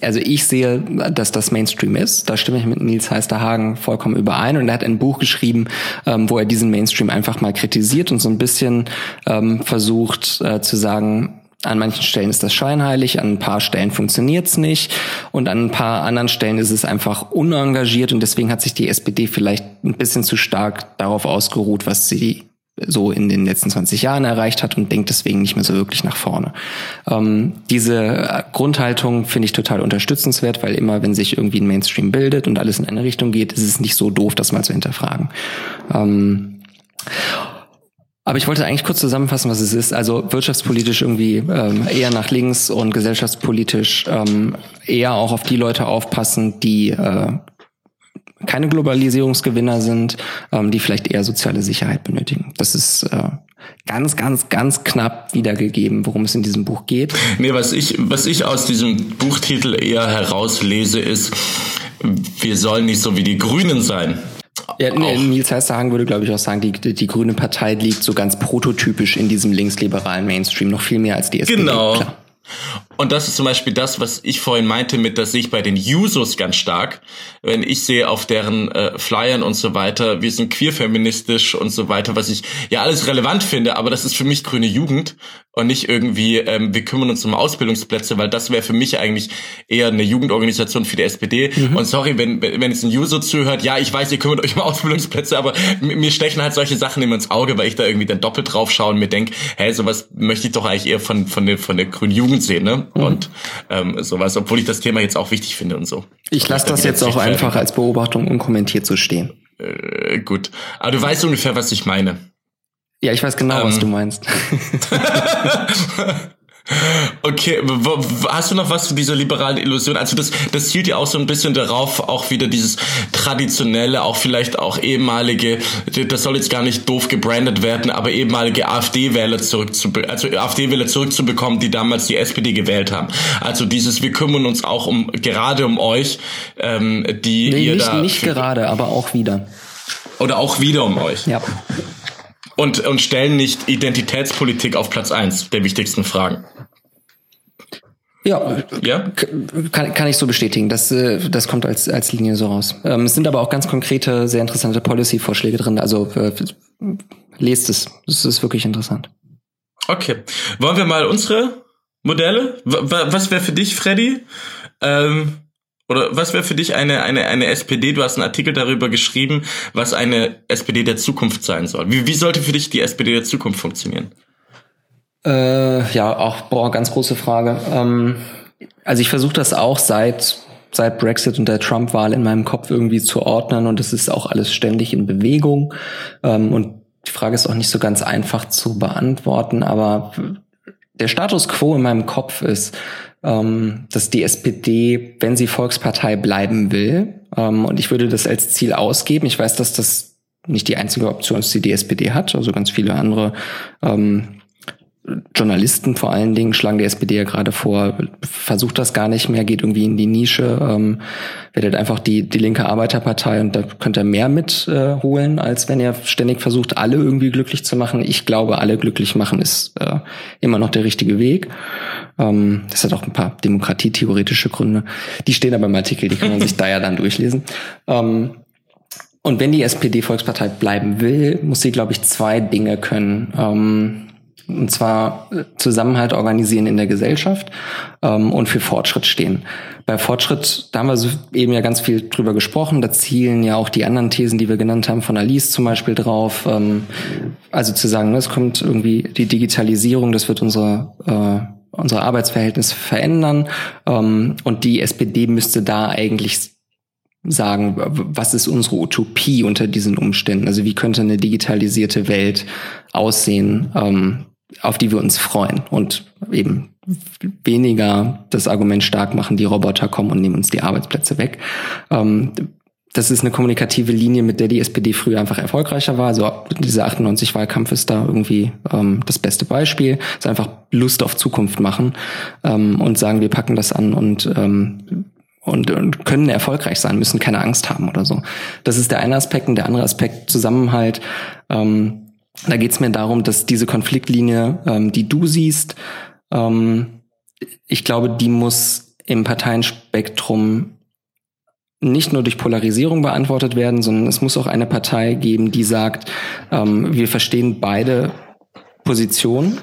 B: also ich sehe, dass das Mainstream ist. Da stimme ich mit Nils Heisterhagen vollkommen überein. Und er hat ein Buch geschrieben, ähm, wo er diesen Mainstream einfach mal kritisiert und so ein bisschen ähm, versucht äh, zu sagen, an manchen Stellen ist das scheinheilig, an ein paar Stellen funktioniert's nicht und an ein paar anderen Stellen ist es einfach unengagiert und deswegen hat sich die SPD vielleicht ein bisschen zu stark darauf ausgeruht, was sie so in den letzten 20 Jahren erreicht hat und denkt deswegen nicht mehr so wirklich nach vorne. Ähm, diese Grundhaltung finde ich total unterstützenswert, weil immer, wenn sich irgendwie ein Mainstream bildet und alles in eine Richtung geht, ist es nicht so doof, das mal zu hinterfragen. Ähm, aber ich wollte eigentlich kurz zusammenfassen, was es ist. Also wirtschaftspolitisch irgendwie ähm, eher nach links und gesellschaftspolitisch ähm, eher auch auf die Leute aufpassen, die äh, keine Globalisierungsgewinner sind, ähm, die vielleicht eher soziale Sicherheit benötigen. Das ist äh, ganz, ganz, ganz knapp wiedergegeben, worum es in diesem Buch geht.
A: Nee, was ich, was ich aus diesem Buchtitel eher herauslese, ist, wir sollen nicht so wie die Grünen sein.
B: Ja, nee, Nils Heisterhagen würde, glaube ich, auch sagen, die, die, die Grüne Partei liegt so ganz prototypisch in diesem linksliberalen Mainstream, noch viel mehr als die SPD.
A: Genau. Klar. Und das ist zum Beispiel das, was ich vorhin meinte mit, das sehe ich bei den Jusos ganz stark. Wenn ich sehe auf deren äh, Flyern und so weiter, wir sind queerfeministisch und so weiter, was ich ja alles relevant finde, aber das ist für mich grüne Jugend und nicht irgendwie, ähm, wir kümmern uns um Ausbildungsplätze, weil das wäre für mich eigentlich eher eine Jugendorganisation für die SPD. Mhm. Und sorry, wenn, wenn jetzt ein User zuhört, ja, ich weiß, ihr kümmert euch um Ausbildungsplätze, aber mir stechen halt solche Sachen immer ins Auge, weil ich da irgendwie dann doppelt drauf schaue und mir denke, hey, sowas möchte ich doch eigentlich eher von, von, der, von der grünen Jugend sehen, ne? Mhm. Und ähm, sowas, obwohl ich das Thema jetzt auch wichtig finde und so.
B: Ich lasse das jetzt auch einfach als Beobachtung unkommentiert so stehen.
A: Äh, gut. Aber du weißt ungefähr, was ich meine.
B: Ja, ich weiß genau, ähm, was du meinst.
A: Okay, hast du noch was zu dieser liberalen Illusion? Also das, das zielt ja auch so ein bisschen darauf, auch wieder dieses traditionelle, auch vielleicht auch ehemalige, das soll jetzt gar nicht doof gebrandet werden, aber ehemalige AfD-Wähler zurückzubekommen, also AfD-Wähler zurückzubekommen, die damals die SPD gewählt haben. Also dieses, wir kümmern uns auch um gerade um euch, ähm, die
B: nee, ihr nicht, da nicht gerade, aber auch wieder.
A: Oder auch wieder um euch.
B: Ja
A: und, und stellen nicht Identitätspolitik auf Platz eins der wichtigsten Fragen.
B: Ja, ja? Kann, kann ich so bestätigen. Das, äh, das kommt als, als Linie so raus. Ähm, es sind aber auch ganz konkrete, sehr interessante Policy-Vorschläge drin. Also äh, lest es. Das ist wirklich interessant.
A: Okay. Wollen wir mal unsere Modelle? Was wäre für dich, Freddy? Ähm, oder was wäre für dich eine, eine, eine SPD? Du hast einen Artikel darüber geschrieben, was eine SPD der Zukunft sein soll. Wie, wie sollte für dich die SPD der Zukunft funktionieren?
B: Äh, ja, auch, boah, ganz große Frage. Ähm, also ich versuche das auch seit, seit Brexit und der Trump-Wahl in meinem Kopf irgendwie zu ordnen und es ist auch alles ständig in Bewegung. Ähm, und die Frage ist auch nicht so ganz einfach zu beantworten, aber der Status quo in meinem Kopf ist, dass die SPD, wenn sie Volkspartei bleiben will, ähm, und ich würde das als Ziel ausgeben, ich weiß, dass das nicht die einzige Option ist, die die SPD hat, also ganz viele andere ähm, Journalisten vor allen Dingen schlagen die SPD ja gerade vor, versucht das gar nicht mehr, geht irgendwie in die Nische, ähm, werdet einfach die, die linke Arbeiterpartei und da könnt ihr mehr mitholen, äh, als wenn ihr ständig versucht, alle irgendwie glücklich zu machen. Ich glaube, alle glücklich machen ist äh, immer noch der richtige Weg. Ähm, das hat auch ein paar demokratietheoretische Gründe. Die stehen aber im Artikel, die kann man sich da ja dann durchlesen. Ähm, und wenn die SPD Volkspartei bleiben will, muss sie, glaube ich, zwei Dinge können. Ähm, und zwar äh, Zusammenhalt organisieren in der Gesellschaft ähm, und für Fortschritt stehen. Bei Fortschritt, da haben wir eben ja ganz viel drüber gesprochen, da zielen ja auch die anderen Thesen, die wir genannt haben, von Alice zum Beispiel drauf. Ähm, also zu sagen, ne, es kommt irgendwie die Digitalisierung, das wird unsere äh, unsere Arbeitsverhältnisse verändern ähm, und die SPD müsste da eigentlich sagen, was ist unsere Utopie unter diesen Umständen? Also wie könnte eine digitalisierte Welt aussehen, ähm, auf die wir uns freuen und eben weniger das Argument stark machen, die Roboter kommen und nehmen uns die Arbeitsplätze weg. Ähm, das ist eine kommunikative Linie, mit der die SPD früher einfach erfolgreicher war. Also dieser 98-Wahlkampf ist da irgendwie ähm, das beste Beispiel. Es ist einfach Lust auf Zukunft machen ähm, und sagen, wir packen das an und ähm, und, und können erfolgreich sein, müssen keine Angst haben oder so. Das ist der eine Aspekt und der andere Aspekt Zusammenhalt. Ähm, da geht es mir darum, dass diese Konfliktlinie, ähm, die du siehst, ähm, ich glaube, die muss im Parteienspektrum nicht nur durch Polarisierung beantwortet werden, sondern es muss auch eine Partei geben, die sagt, ähm, wir verstehen beide Positionen. Ne,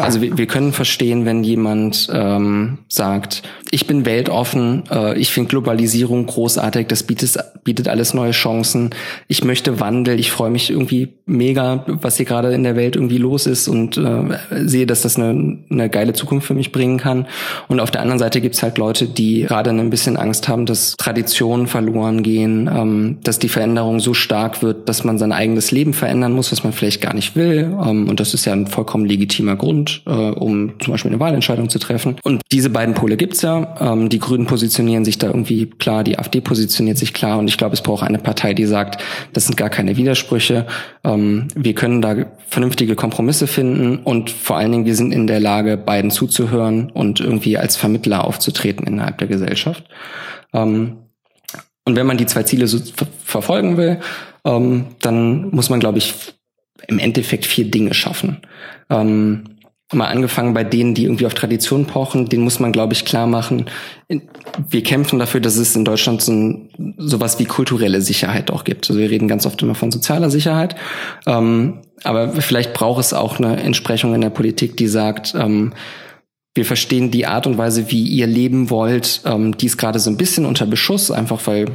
B: also wir, wir können verstehen, wenn jemand ähm, sagt, ich bin weltoffen, äh, ich finde Globalisierung großartig, das bietet, bietet alles neue Chancen, ich möchte Wandel, ich freue mich irgendwie mega, was hier gerade in der Welt irgendwie los ist und äh, sehe, dass das eine, eine geile Zukunft für mich bringen kann. Und auf der anderen Seite gibt's halt Leute, die gerade ein bisschen Angst haben, dass Traditionen verloren gehen, ähm, dass die Veränderung so stark wird, dass man sein eigenes Leben verändern muss, was man vielleicht gar nicht will. Ähm, und das ist ja ein vollkommen legitimer Grund. Grund, äh, um zum Beispiel eine Wahlentscheidung zu treffen. Und diese beiden Pole gibt's ja. Ähm, die Grünen positionieren sich da irgendwie klar, die AfD positioniert sich klar. Und ich glaube, es braucht eine Partei, die sagt, das sind gar keine Widersprüche. Ähm, wir können da vernünftige Kompromisse finden und vor allen Dingen, wir sind in der Lage, beiden zuzuhören und irgendwie als Vermittler aufzutreten innerhalb der Gesellschaft. Ähm, und wenn man die zwei Ziele so verfolgen will, ähm, dann muss man, glaube ich, im Endeffekt vier Dinge schaffen. Ähm, mal angefangen bei denen, die irgendwie auf Tradition pochen, den muss man, glaube ich, klar machen. Wir kämpfen dafür, dass es in Deutschland so ein, sowas wie kulturelle Sicherheit auch gibt. Also wir reden ganz oft immer von sozialer Sicherheit. Ähm, aber vielleicht braucht es auch eine Entsprechung in der Politik, die sagt, ähm, wir verstehen die Art und Weise, wie ihr leben wollt, ähm, die ist gerade so ein bisschen unter Beschuss, einfach weil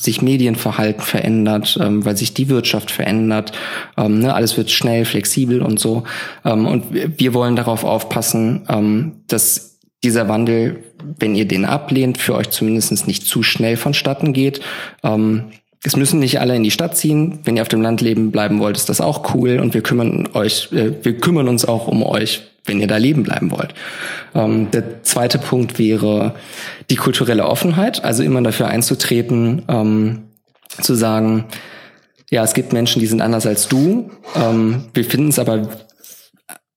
B: sich Medienverhalten verändert, ähm, weil sich die Wirtschaft verändert. Ähm, ne, alles wird schnell, flexibel und so. Ähm, und wir wollen darauf aufpassen, ähm, dass dieser Wandel, wenn ihr den ablehnt, für euch zumindest nicht zu schnell vonstatten geht. Ähm, es müssen nicht alle in die Stadt ziehen. Wenn ihr auf dem Land leben bleiben wollt, ist das auch cool. Und wir kümmern euch, äh, wir kümmern uns auch um euch, wenn ihr da leben bleiben wollt. Ähm, der zweite Punkt wäre die kulturelle Offenheit, also immer dafür einzutreten, ähm, zu sagen, ja, es gibt Menschen, die sind anders als du. Ähm, wir finden es aber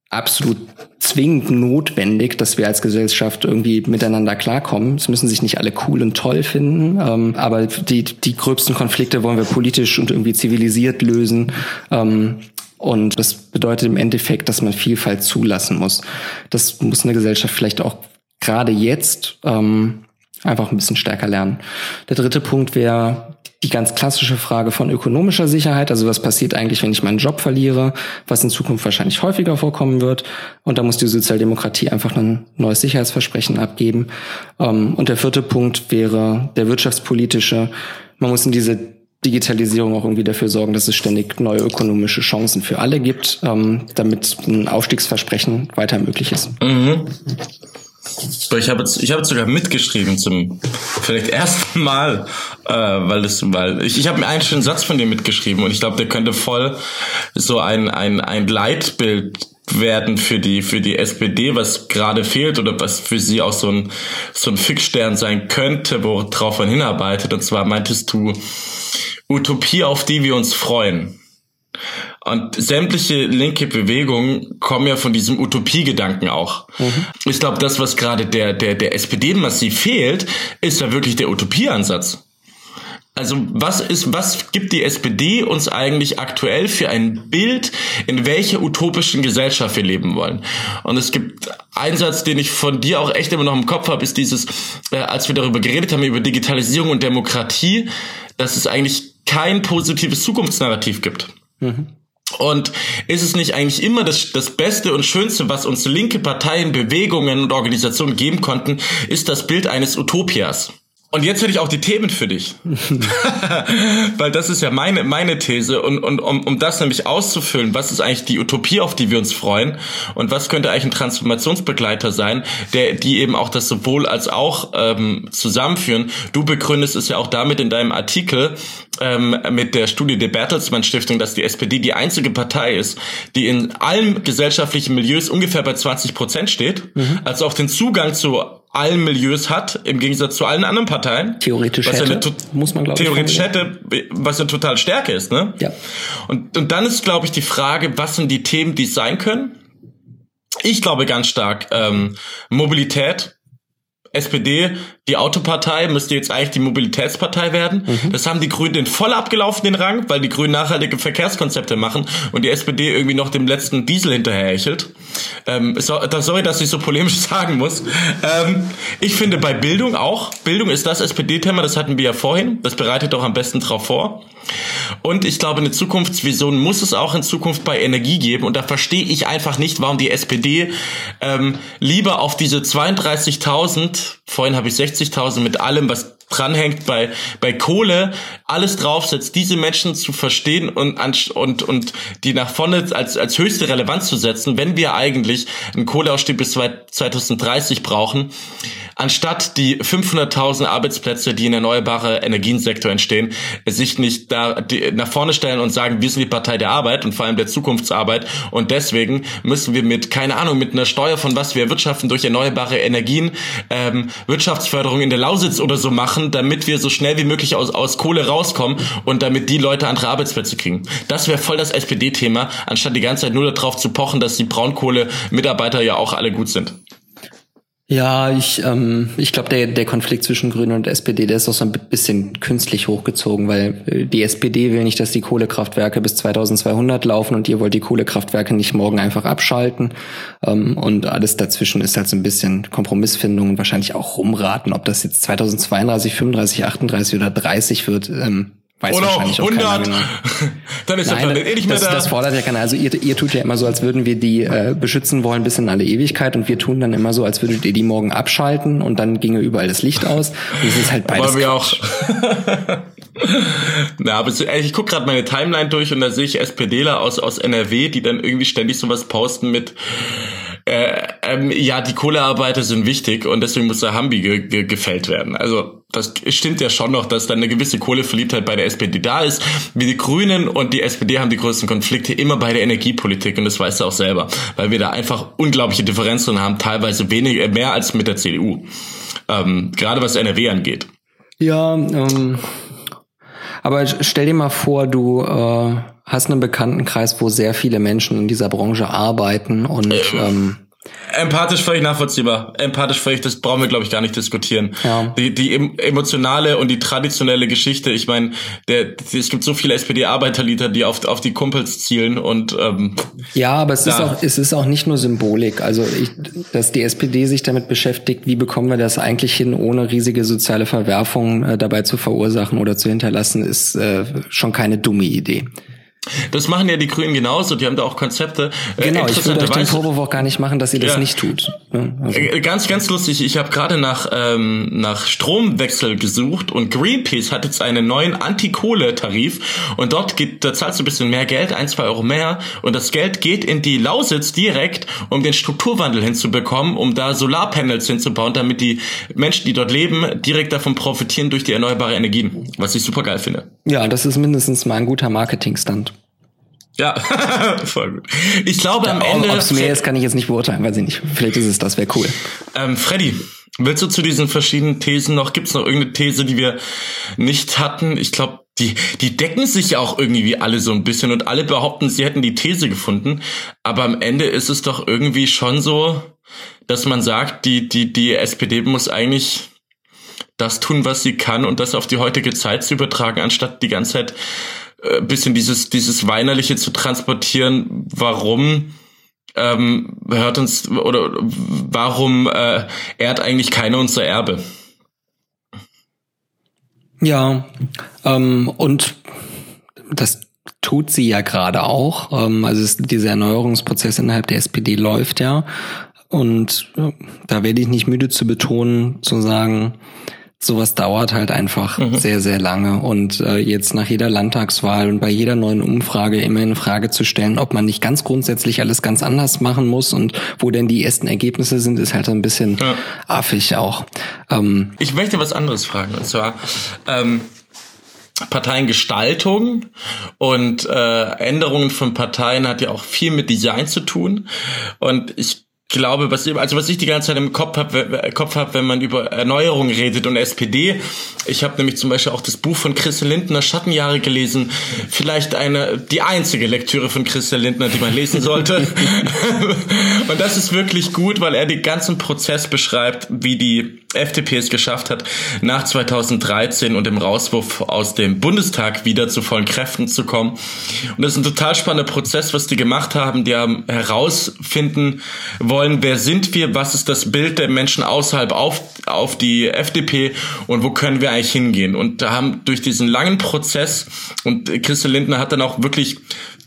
B: absolut zwingend notwendig, dass wir als Gesellschaft irgendwie miteinander klarkommen. Es müssen sich nicht alle cool und toll finden, ähm, aber die, die gröbsten Konflikte wollen wir politisch und irgendwie zivilisiert lösen. Ähm, und das bedeutet im Endeffekt, dass man Vielfalt zulassen muss. Das muss eine Gesellschaft vielleicht auch gerade jetzt ähm, einfach ein bisschen stärker lernen. Der dritte Punkt wäre die ganz klassische Frage von ökonomischer Sicherheit. Also was passiert eigentlich, wenn ich meinen Job verliere, was in Zukunft wahrscheinlich häufiger vorkommen wird. Und da muss die Sozialdemokratie einfach ein neues Sicherheitsversprechen abgeben. Ähm, und der vierte Punkt wäre der wirtschaftspolitische. Man muss in diese Digitalisierung auch irgendwie dafür sorgen, dass es ständig neue ökonomische Chancen für alle gibt, ähm, damit ein Aufstiegsversprechen weiter möglich ist.
A: Mhm. Ich habe ich habe sogar mitgeschrieben zum vielleicht ersten Mal, äh, weil das, weil ich, ich habe mir einen schönen Satz von dir mitgeschrieben und ich glaube, der könnte voll so ein ein ein Leitbild werden für die, für die SPD, was gerade fehlt oder was für sie auch so ein, so ein Fixstern sein könnte, worauf man hinarbeitet. Und zwar meintest du Utopie, auf die wir uns freuen. Und sämtliche linke Bewegungen kommen ja von diesem Utopiegedanken auch. Mhm. Ich glaube, das, was gerade der, der, der SPD massiv fehlt, ist ja wirklich der Utopieansatz. Also was ist, was gibt die SPD uns eigentlich aktuell für ein Bild, in welcher utopischen Gesellschaft wir leben wollen? Und es gibt einen Satz, den ich von dir auch echt immer noch im Kopf habe, ist dieses, äh, als wir darüber geredet haben, über Digitalisierung und Demokratie, dass es eigentlich kein positives Zukunftsnarrativ gibt. Mhm. Und ist es nicht eigentlich immer das, das Beste und Schönste, was uns linke Parteien, Bewegungen und Organisationen geben konnten, ist das Bild eines Utopias? Und jetzt hätte ich auch die Themen für dich. Weil das ist ja meine, meine These. Und, und um, um das nämlich auszufüllen, was ist eigentlich die Utopie, auf die wir uns freuen? Und was könnte eigentlich ein Transformationsbegleiter sein, der, die eben auch das sowohl als auch ähm, zusammenführen? Du begründest es ja auch damit in deinem Artikel ähm, mit der Studie der Bertelsmann Stiftung, dass die SPD die einzige Partei ist, die in allen gesellschaftlichen Milieus ungefähr bei 20 Prozent steht, mhm. also auch den Zugang zu allen Milieus hat, im Gegensatz zu allen anderen Parteien.
B: Theoretisch was hätte, ja muss man glaube
A: ich. Theoretisch hätte, was ja total Stärke ist, ne?
B: Ja.
A: Und, und dann ist, glaube ich, die Frage, was sind die Themen, die es sein können? Ich glaube ganz stark ähm, Mobilität, SPD, die Autopartei müsste jetzt eigentlich die Mobilitätspartei werden. Mhm. Das haben die Grünen den voll abgelaufen, den Rang, weil die Grünen nachhaltige Verkehrskonzepte machen und die SPD irgendwie noch dem letzten Diesel hinterherhechelt. Ähm, so, sorry, dass ich so polemisch sagen muss. Ähm, ich finde bei Bildung auch, Bildung ist das SPD-Thema, das hatten wir ja vorhin, das bereitet auch am besten drauf vor. Und ich glaube, eine Zukunftsvision muss es auch in Zukunft bei Energie geben. Und da verstehe ich einfach nicht, warum die SPD ähm, lieber auf diese 32.000, vorhin habe ich 60.000 mit allem, was dranhängt bei bei Kohle alles draufsetzt, diese Menschen zu verstehen und und und die nach vorne als als höchste Relevanz zu setzen, wenn wir eigentlich einen Kohleausstieg bis 2030 brauchen, anstatt die 500.000 Arbeitsplätze, die in erneuerbare Energiensektor entstehen, sich nicht da die, nach vorne stellen und sagen, wir sind die Partei der Arbeit und vor allem der Zukunftsarbeit und deswegen müssen wir mit keine Ahnung mit einer Steuer von was wir wirtschaften durch erneuerbare Energien ähm, Wirtschaftsförderung in der Lausitz oder so machen, damit wir so schnell wie möglich aus aus Kohle rauskommen und damit die Leute andere Arbeitsplätze kriegen. Das wäre voll das SPD-Thema, anstatt die ganze Zeit nur darauf zu pochen, dass die Braunkohle-Mitarbeiter ja auch alle gut sind.
B: Ja, ich, ähm, ich glaube, der, der Konflikt zwischen Grünen und SPD, der ist auch so ein bisschen künstlich hochgezogen, weil äh, die SPD will nicht, dass die Kohlekraftwerke bis 2200 laufen und ihr wollt die Kohlekraftwerke nicht morgen einfach abschalten. Ähm, und alles dazwischen ist halt so ein bisschen Kompromissfindung und wahrscheinlich auch rumraten, ob das jetzt 2032, 35, 38 oder 30 wird. Ähm,
A: Weiß Oder wahrscheinlich 100. Genau.
B: Dann ist Nein, der Planet eh nicht mehr das, da. Das fordert ja keiner. Also ihr, ihr tut ja immer so, als würden wir die äh, beschützen wollen bis in alle Ewigkeit und wir tun dann immer so, als würdet ihr die morgen abschalten und dann ginge überall das Licht aus. Und es ist halt beides.
A: Aber wir auch. Na, aber so, ich guck gerade meine Timeline durch und da sehe ich SPDler aus, aus NRW, die dann irgendwie ständig sowas posten mit äh, ähm, ja, die Kohlearbeiter sind wichtig und deswegen muss der Hambi ge ge gefällt werden. Also das stimmt ja schon noch, dass da eine gewisse Kohleverliebtheit bei der SPD da ist. Wie die Grünen und die SPD haben die größten Konflikte immer bei der Energiepolitik und das weißt du auch selber, weil wir da einfach unglaubliche Differenzen haben, teilweise weniger, mehr als mit der CDU. Ähm, gerade was NRW angeht.
B: Ja, ähm, aber stell dir mal vor, du äh, hast einen Bekanntenkreis, wo sehr viele Menschen in dieser Branche arbeiten und ähm, ähm
A: Empathisch völlig nachvollziehbar. Empathisch völlig, das brauchen wir, glaube ich, gar nicht diskutieren. Ja. Die, die emotionale und die traditionelle Geschichte, ich meine, der, es gibt so viele SPD-Arbeiterlieder, die auf, auf die Kumpels zielen und ähm,
B: Ja, aber es da. ist auch, es ist auch nicht nur Symbolik. Also ich, dass die SPD sich damit beschäftigt, wie bekommen wir das eigentlich hin, ohne riesige soziale Verwerfungen äh, dabei zu verursachen oder zu hinterlassen, ist äh, schon keine dumme Idee.
A: Das machen ja die Grünen genauso, die haben da auch Konzepte.
B: Äh, genau, ich würde euch den Vorwurf auch gar nicht machen, dass ihr das ja. nicht tut.
A: Also. Äh, ganz, ganz lustig, ich habe gerade nach, ähm, nach Stromwechsel gesucht und Greenpeace hat jetzt einen neuen Anti-Kohle-Tarif und dort geht, da zahlst du ein bisschen mehr Geld, ein, zwei Euro mehr und das Geld geht in die Lausitz direkt, um den Strukturwandel hinzubekommen, um da Solarpanels hinzubauen, damit die Menschen, die dort leben, direkt davon profitieren durch die erneuerbare Energien, was ich super geil finde.
B: Ja, das ist mindestens mal ein guter Marketingstand.
A: Ja, voll gut. Ich glaube am Ende.
B: Ob es mehr ist, kann ich jetzt nicht beurteilen, weiß ich nicht. Vielleicht ist es das, wäre cool.
A: Ähm, Freddy, willst du zu diesen verschiedenen Thesen noch, gibt es noch irgendeine These, die wir nicht hatten? Ich glaube, die, die decken sich ja auch irgendwie alle so ein bisschen und alle behaupten, sie hätten die These gefunden. Aber am Ende ist es doch irgendwie schon so, dass man sagt, die, die, die SPD muss eigentlich das tun, was sie kann und das auf die heutige Zeit zu übertragen, anstatt die ganze Zeit äh, bisschen dieses, dieses Weinerliche zu transportieren, warum ähm, hört uns oder warum äh, ehrt eigentlich keiner unser Erbe?
B: Ja, ähm, und das tut sie ja gerade auch. Ähm, also es, dieser Erneuerungsprozess innerhalb der SPD läuft ja. Und ja, da werde ich nicht müde zu betonen, zu sagen, sowas dauert halt einfach mhm. sehr, sehr lange. Und äh, jetzt nach jeder Landtagswahl und bei jeder neuen Umfrage immer in Frage zu stellen, ob man nicht ganz grundsätzlich alles ganz anders machen muss und wo denn die ersten Ergebnisse sind, ist halt ein bisschen ja. affig auch.
A: Ähm, ich möchte was anderes fragen. Und zwar, ähm, Parteiengestaltung und äh, Änderungen von Parteien hat ja auch viel mit Design zu tun. Und ich glaube, was also was ich die ganze Zeit im Kopf habe, Kopf hab, wenn man über Erneuerung redet und SPD. Ich habe nämlich zum Beispiel auch das Buch von Christel Lindner Schattenjahre gelesen. Vielleicht eine die einzige Lektüre von Christel Lindner, die man lesen sollte. und das ist wirklich gut, weil er den ganzen Prozess beschreibt, wie die FDP es geschafft hat, nach 2013 und dem Rauswurf aus dem Bundestag wieder zu vollen Kräften zu kommen. Und das ist ein total spannender Prozess, was die gemacht haben. Die haben herausfinden wollen, wer sind wir, was ist das Bild der Menschen außerhalb auf, auf die FDP und wo können wir eigentlich hingehen. Und da haben durch diesen langen Prozess und Christel Lindner hat dann auch wirklich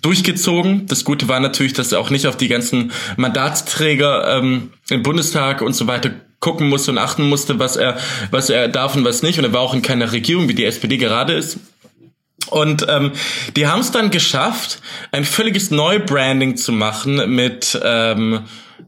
A: durchgezogen. Das Gute war natürlich, dass er auch nicht auf die ganzen Mandatsträger ähm, im Bundestag und so weiter gucken musste und achten musste, was er, was er darf und was nicht. Und er war auch in keiner Regierung, wie die SPD gerade ist. Und ähm, die haben es dann geschafft, ein völliges Neubranding zu machen mit ähm,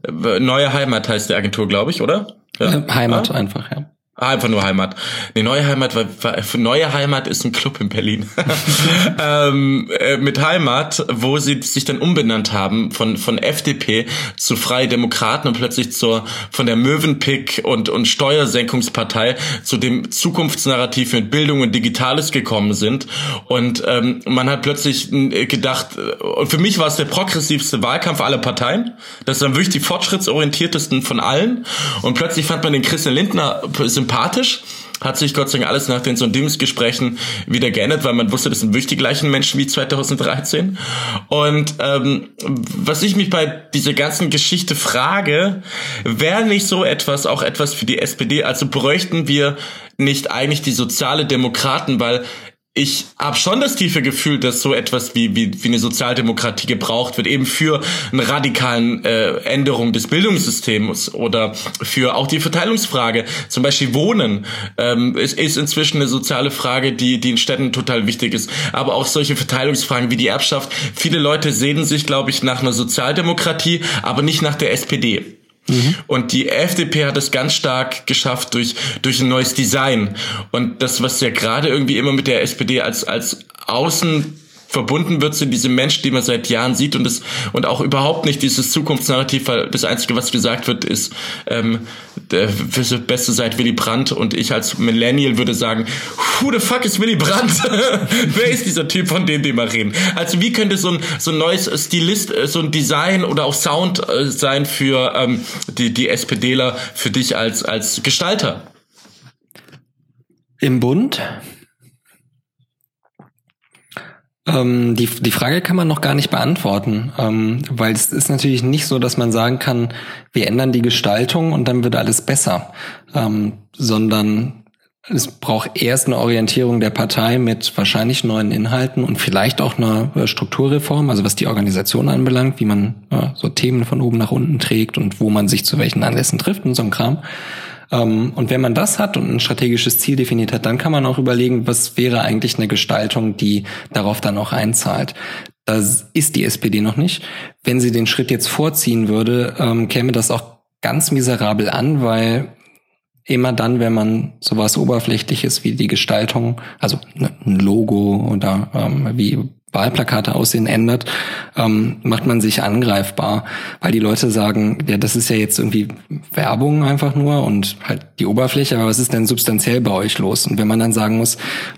A: Neue Heimat heißt die Agentur, glaube ich, oder?
B: Ja. Heimat ja? einfach, ja.
A: Ah, einfach nur Heimat. Nee, Neue Heimat, war, war, Neue Heimat ist ein Club in Berlin. ähm, äh, mit Heimat, wo sie sich dann umbenannt haben von, von FDP zu Freie Demokraten und plötzlich zur, von der Möwenpick und, und Steuersenkungspartei zu dem Zukunftsnarrativ mit Bildung und Digitales gekommen sind. Und ähm, man hat plötzlich äh, gedacht, äh, und für mich war es der progressivste Wahlkampf aller Parteien. Das dann wirklich die fortschrittsorientiertesten von allen. Und plötzlich fand man den Christian Lindner sympathisch. Hat sich Gott sei Dank alles nach den Sondierungsgesprächen wieder geändert, weil man wusste, das sind wirklich die gleichen Menschen wie 2013. Und ähm, was ich mich bei dieser ganzen Geschichte frage, wäre nicht so etwas auch etwas für die SPD? Also bräuchten wir nicht eigentlich die soziale Demokraten, weil ich habe schon das tiefe Gefühl, dass so etwas wie, wie, wie eine Sozialdemokratie gebraucht wird, eben für eine radikalen äh, Änderung des Bildungssystems oder für auch die Verteilungsfrage. Zum Beispiel Wohnen ähm, ist, ist inzwischen eine soziale Frage, die, die in Städten total wichtig ist. Aber auch solche Verteilungsfragen wie die Erbschaft. Viele Leute sehnen sich, glaube ich, nach einer Sozialdemokratie, aber nicht nach der SPD. Mhm. Und die FDP hat es ganz stark geschafft durch, durch ein neues Design. Und das, was ja gerade irgendwie immer mit der SPD als, als Außen verbunden wird sind diese Menschen, die man seit Jahren sieht und das und auch überhaupt nicht dieses Zukunftsnarrativ, weil das Einzige, was gesagt wird, ist ähm, der beste seit Willy Brandt und ich als Millennial würde sagen, who the fuck ist Willy Brandt? Wer ist dieser Typ, von dem wir reden? Also wie könnte so ein so ein neues Stilist, äh, so ein Design oder auch Sound äh, sein für ähm, die die SPDler, für dich als als Gestalter?
B: Im Bund? Ähm, die, die Frage kann man noch gar nicht beantworten, ähm, weil es ist natürlich nicht so, dass man sagen kann, wir ändern die Gestaltung und dann wird alles besser, ähm, sondern es braucht erst eine Orientierung der Partei mit wahrscheinlich neuen Inhalten und vielleicht auch einer äh, Strukturreform, also was die Organisation anbelangt, wie man äh, so Themen von oben nach unten trägt und wo man sich zu welchen Anlässen trifft und so ein Kram. Ähm, und wenn man das hat und ein strategisches Ziel definiert hat, dann kann man auch überlegen, was wäre eigentlich eine Gestaltung, die darauf dann auch einzahlt. Das ist die SPD noch nicht. Wenn sie den Schritt jetzt vorziehen würde, ähm, käme das auch ganz miserabel an, weil immer dann, wenn man sowas Oberflächliches wie die Gestaltung, also ne, ein Logo oder ähm, wie Wahlplakate aussehen ändert, ähm, macht man sich angreifbar, weil die Leute sagen, ja, das ist ja jetzt irgendwie Werbung einfach nur und halt die Oberfläche, aber was ist denn substanziell bei euch los? Und wenn man dann sagen muss,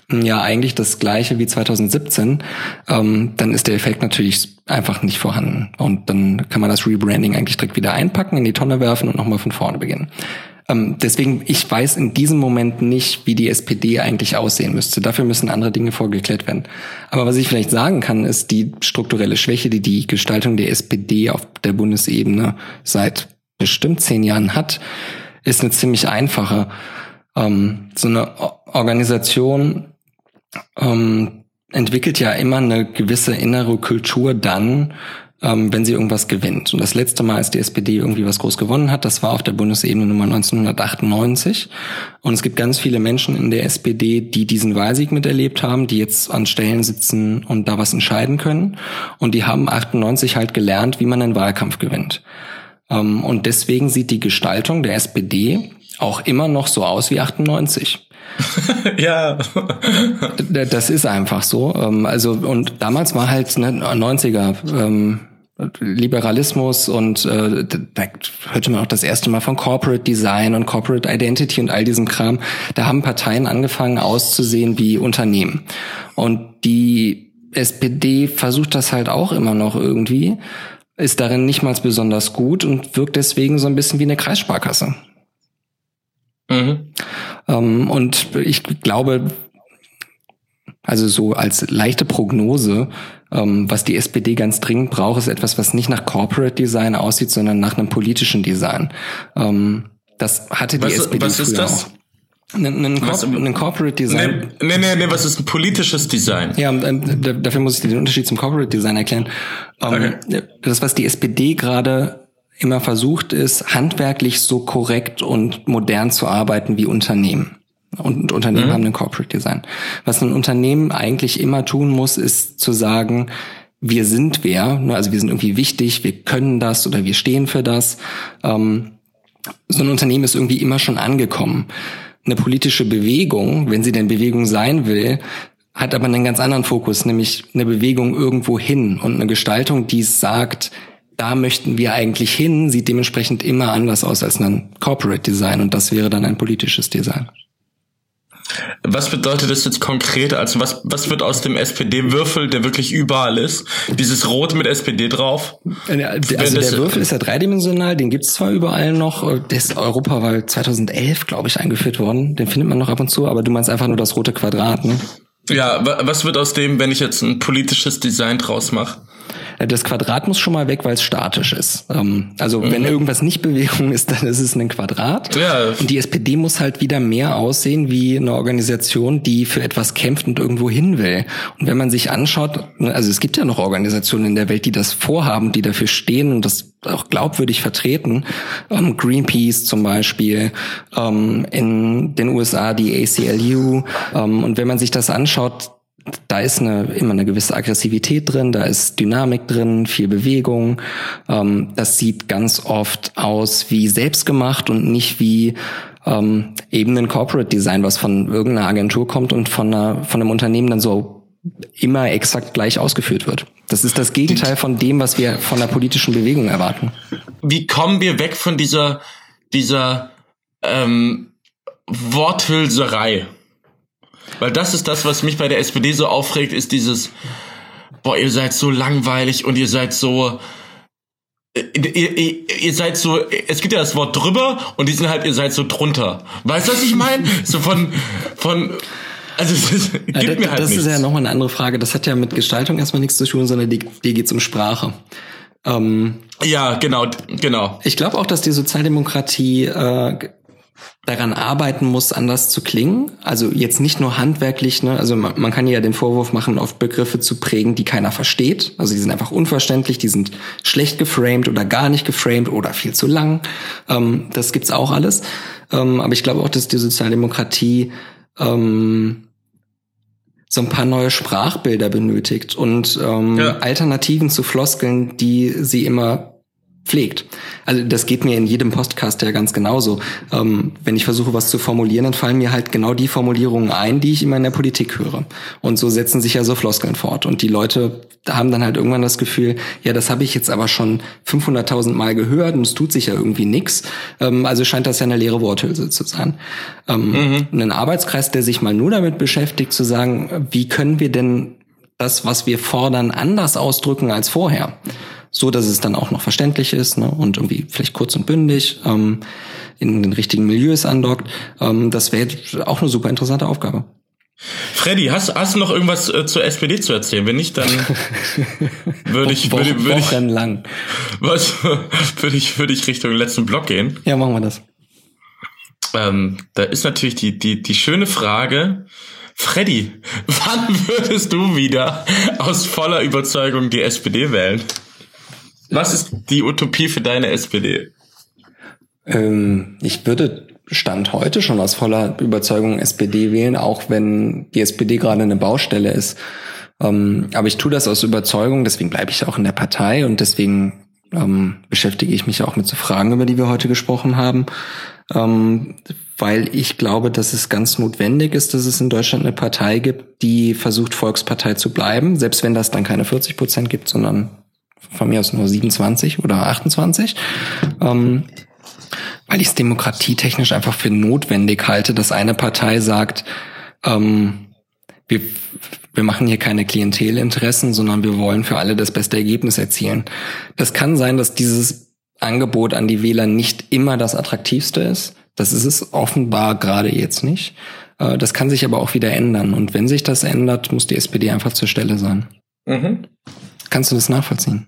B: hm, ja, eigentlich das gleiche wie 2017, ähm, dann ist der Effekt natürlich einfach nicht vorhanden. Und dann kann man das Rebranding eigentlich direkt wieder einpacken, in die Tonne werfen und nochmal von vorne beginnen. Ähm, deswegen, ich weiß in diesem Moment nicht, wie die SPD eigentlich aussehen müsste. Dafür müssen andere Dinge vorgeklärt werden. Aber was ich vielleicht sagen kann, ist die strukturelle Schwäche, die die Gestaltung der SPD auf der Bundesebene seit bestimmt zehn Jahren hat, ist eine ziemlich einfache. Ähm, so eine Organisation ähm, entwickelt ja immer eine gewisse innere Kultur dann, ähm, wenn sie irgendwas gewinnt. Und das letzte Mal, als die SPD irgendwie was groß gewonnen hat, das war auf der Bundesebene Nummer 1998. Und es gibt ganz viele Menschen in der SPD, die diesen Wahlsieg miterlebt haben, die jetzt an Stellen sitzen und da was entscheiden können. Und die haben 98 halt gelernt, wie man einen Wahlkampf gewinnt. Ähm, und deswegen sieht die Gestaltung der SPD auch immer noch so aus wie 98.
A: ja.
B: Das ist einfach so. Ähm, also, und damals war halt ne, 90er. Liberalismus und äh, da hörte man auch das erste Mal von Corporate Design und Corporate Identity und all diesem Kram. Da haben Parteien angefangen auszusehen wie Unternehmen. Und die SPD versucht das halt auch immer noch irgendwie, ist darin nicht mal besonders gut und wirkt deswegen so ein bisschen wie eine Kreissparkasse. Mhm. Ähm, und ich glaube, also so als leichte Prognose, was die SPD ganz dringend braucht, ist etwas, was nicht nach Corporate Design aussieht, sondern nach einem politischen Design. Ähm, das hatte die
A: was,
B: SPD
A: was ist das?
B: auch. Ein, ein Corporate Design.
A: Nee, nee, nee, was ist ein politisches Design?
B: Ja, ähm, dafür muss ich dir den Unterschied zum Corporate Design erklären. Ähm, okay. Das, was die SPD gerade immer versucht, ist, handwerklich so korrekt und modern zu arbeiten wie Unternehmen. Und Unternehmen mhm. haben ein Corporate Design. Was ein Unternehmen eigentlich immer tun muss, ist zu sagen, wir sind wer, ne, also wir sind irgendwie wichtig, wir können das oder wir stehen für das. Ähm, so ein Unternehmen ist irgendwie immer schon angekommen. Eine politische Bewegung, wenn sie denn Bewegung sein will, hat aber einen ganz anderen Fokus, nämlich eine Bewegung irgendwo hin und eine Gestaltung, die sagt, da möchten wir eigentlich hin, sieht dementsprechend immer anders aus als ein Corporate Design und das wäre dann ein politisches Design.
A: Was bedeutet das jetzt konkret? Also was, was wird aus dem SPD-Würfel, der wirklich überall ist? Dieses Rot mit SPD drauf?
B: Also der Würfel ist ja dreidimensional, den gibt's zwar überall noch, der ist Europawahl 2011, glaube ich, eingeführt worden. Den findet man noch ab und zu, aber du meinst einfach nur das rote Quadrat, ne?
A: Ja, was wird aus dem, wenn ich jetzt ein politisches Design draus mache?
B: Das Quadrat muss schon mal weg, weil es statisch ist. Ähm, also mhm. wenn irgendwas nicht Bewegung ist, dann ist es ein Quadrat. Ja. Und die SPD muss halt wieder mehr aussehen wie eine Organisation, die für etwas kämpft und irgendwo hin will. Und wenn man sich anschaut, ne, also es gibt ja noch Organisationen in der Welt, die das vorhaben, die dafür stehen und das auch glaubwürdig vertreten. Ähm, Greenpeace zum Beispiel, ähm, in den USA die ACLU. und wenn man sich das anschaut, da ist eine, immer eine gewisse Aggressivität drin, da ist Dynamik drin, viel Bewegung. Ähm, das sieht ganz oft aus wie selbstgemacht und nicht wie ähm, eben ein Corporate Design, was von irgendeiner Agentur kommt und von, einer, von einem Unternehmen dann so immer exakt gleich ausgeführt wird. Das ist das Gegenteil von dem, was wir von der politischen Bewegung erwarten.
A: Wie kommen wir weg von dieser, dieser ähm, Worthülserei? Weil das ist das, was mich bei der SPD so aufregt, ist dieses, boah, ihr seid so langweilig und ihr seid so, Ihr, ihr, ihr, seid so, es gibt ja das Wort drüber und die sind halt, ihr seid so drunter. Weißt du, was ich meine? So von, von, also es gibt
B: ja,
A: mir halt
B: Das
A: nichts.
B: ist ja nochmal eine andere Frage. Das hat ja mit Gestaltung erstmal nichts zu tun, sondern die, die geht um Sprache.
A: Ähm, ja, genau, genau.
B: Ich glaube auch, dass die Sozialdemokratie äh, daran arbeiten muss, anders zu klingen. Also jetzt nicht nur handwerklich, ne? also man, man kann ja den Vorwurf machen, oft Begriffe zu prägen, die keiner versteht. Also die sind einfach unverständlich, die sind schlecht geframed oder gar nicht geframed oder viel zu lang. Ähm, das gibt's auch alles. Ähm, aber ich glaube auch, dass die Sozialdemokratie ähm, so ein paar neue Sprachbilder benötigt und ähm, ja. Alternativen zu Floskeln, die sie immer pflegt. Also das geht mir in jedem Podcast ja ganz genauso. Ähm, wenn ich versuche, was zu formulieren, dann fallen mir halt genau die Formulierungen ein, die ich immer in der Politik höre. Und so setzen sich ja so Floskeln fort. Und die Leute haben dann halt irgendwann das Gefühl, ja, das habe ich jetzt aber schon 500.000 Mal gehört und es tut sich ja irgendwie nichts. Ähm, also scheint das ja eine leere Worthülse zu sein. Ähm, mhm. Ein Arbeitskreis, der sich mal nur damit beschäftigt, zu sagen, wie können wir denn das, was wir fordern, anders ausdrücken als vorher so dass es dann auch noch verständlich ist ne, und irgendwie vielleicht kurz und bündig ähm, in den richtigen Milieus andockt. Ähm, das wäre auch eine super interessante Aufgabe.
A: Freddy, hast, hast du noch irgendwas äh, zur SPD zu erzählen? Wenn nicht, dann würde ich, würde, würde ich,
B: lang.
A: Was, würde ich, würde ich Richtung letzten Block gehen.
B: Ja, machen wir das.
A: Ähm, da ist natürlich die, die, die schöne Frage, Freddy, wann würdest du wieder aus voller Überzeugung die SPD wählen? Was ist die Utopie für deine SPD?
B: Ähm, ich würde Stand heute schon aus voller Überzeugung SPD wählen, auch wenn die SPD gerade eine Baustelle ist. Ähm, aber ich tue das aus Überzeugung, deswegen bleibe ich auch in der Partei und deswegen ähm, beschäftige ich mich auch mit so Fragen, über die wir heute gesprochen haben, ähm, weil ich glaube, dass es ganz notwendig ist, dass es in Deutschland eine Partei gibt, die versucht, Volkspartei zu bleiben, selbst wenn das dann keine 40 Prozent gibt, sondern von mir aus nur 27 oder 28, ähm, weil ich es demokratietechnisch einfach für notwendig halte, dass eine Partei sagt, ähm, wir, wir machen hier keine Klientelinteressen, sondern wir wollen für alle das beste Ergebnis erzielen. Das kann sein, dass dieses Angebot an die Wähler nicht immer das attraktivste ist. Das ist es offenbar gerade jetzt nicht. Äh, das kann sich aber auch wieder ändern. Und wenn sich das ändert, muss die SPD einfach zur Stelle sein. Mhm. Kannst du das nachvollziehen?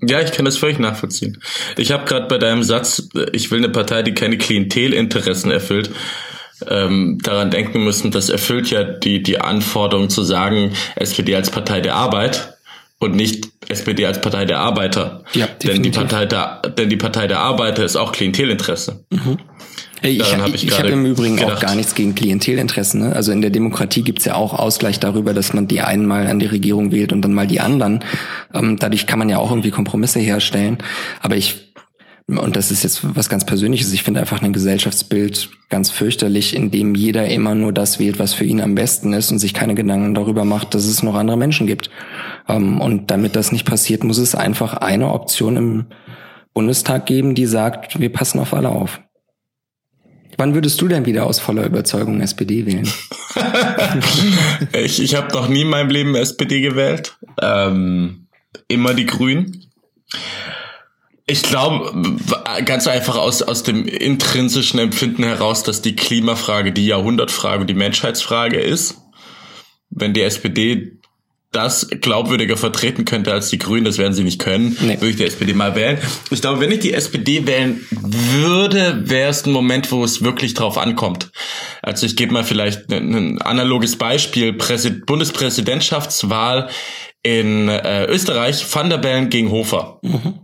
A: Ja, ich kann das völlig nachvollziehen. Ich habe gerade bei deinem Satz, ich will eine Partei, die keine Klientelinteressen erfüllt, ähm, daran denken müssen, das erfüllt ja die, die Anforderung zu sagen, SPD als Partei der Arbeit und nicht SPD als Partei der Arbeiter. Ja, denn die Partei der, denn die Partei der Arbeiter ist auch Klientelinteresse. Mhm.
B: Ich, hab ich, ich habe im Übrigen gedacht. auch gar nichts gegen Klientelinteressen. Ne? Also in der Demokratie gibt's ja auch Ausgleich darüber, dass man die einen mal an die Regierung wählt und dann mal die anderen. Ähm, dadurch kann man ja auch irgendwie Kompromisse herstellen. Aber ich, und das ist jetzt was ganz Persönliches, ich finde einfach ein Gesellschaftsbild ganz fürchterlich, in dem jeder immer nur das wählt, was für ihn am besten ist und sich keine Gedanken darüber macht, dass es noch andere Menschen gibt. Ähm, und damit das nicht passiert, muss es einfach eine Option im Bundestag geben, die sagt, wir passen auf alle auf. Wann würdest du denn wieder aus voller Überzeugung SPD wählen?
A: ich ich habe noch nie in meinem Leben SPD gewählt. Ähm, immer die Grünen. Ich glaube, ganz einfach aus, aus dem intrinsischen Empfinden heraus, dass die Klimafrage die Jahrhundertfrage und die Menschheitsfrage ist. Wenn die SPD das glaubwürdiger vertreten könnte als die Grünen, das werden sie nicht können, nee. würde ich die SPD mal wählen. Ich glaube, wenn ich die SPD wählen würde, wäre es ein Moment, wo es wirklich drauf ankommt. Also ich gebe mal vielleicht ein, ein analoges Beispiel. Präsid Bundespräsidentschaftswahl in äh, Österreich, Van der Bellen gegen Hofer. Mhm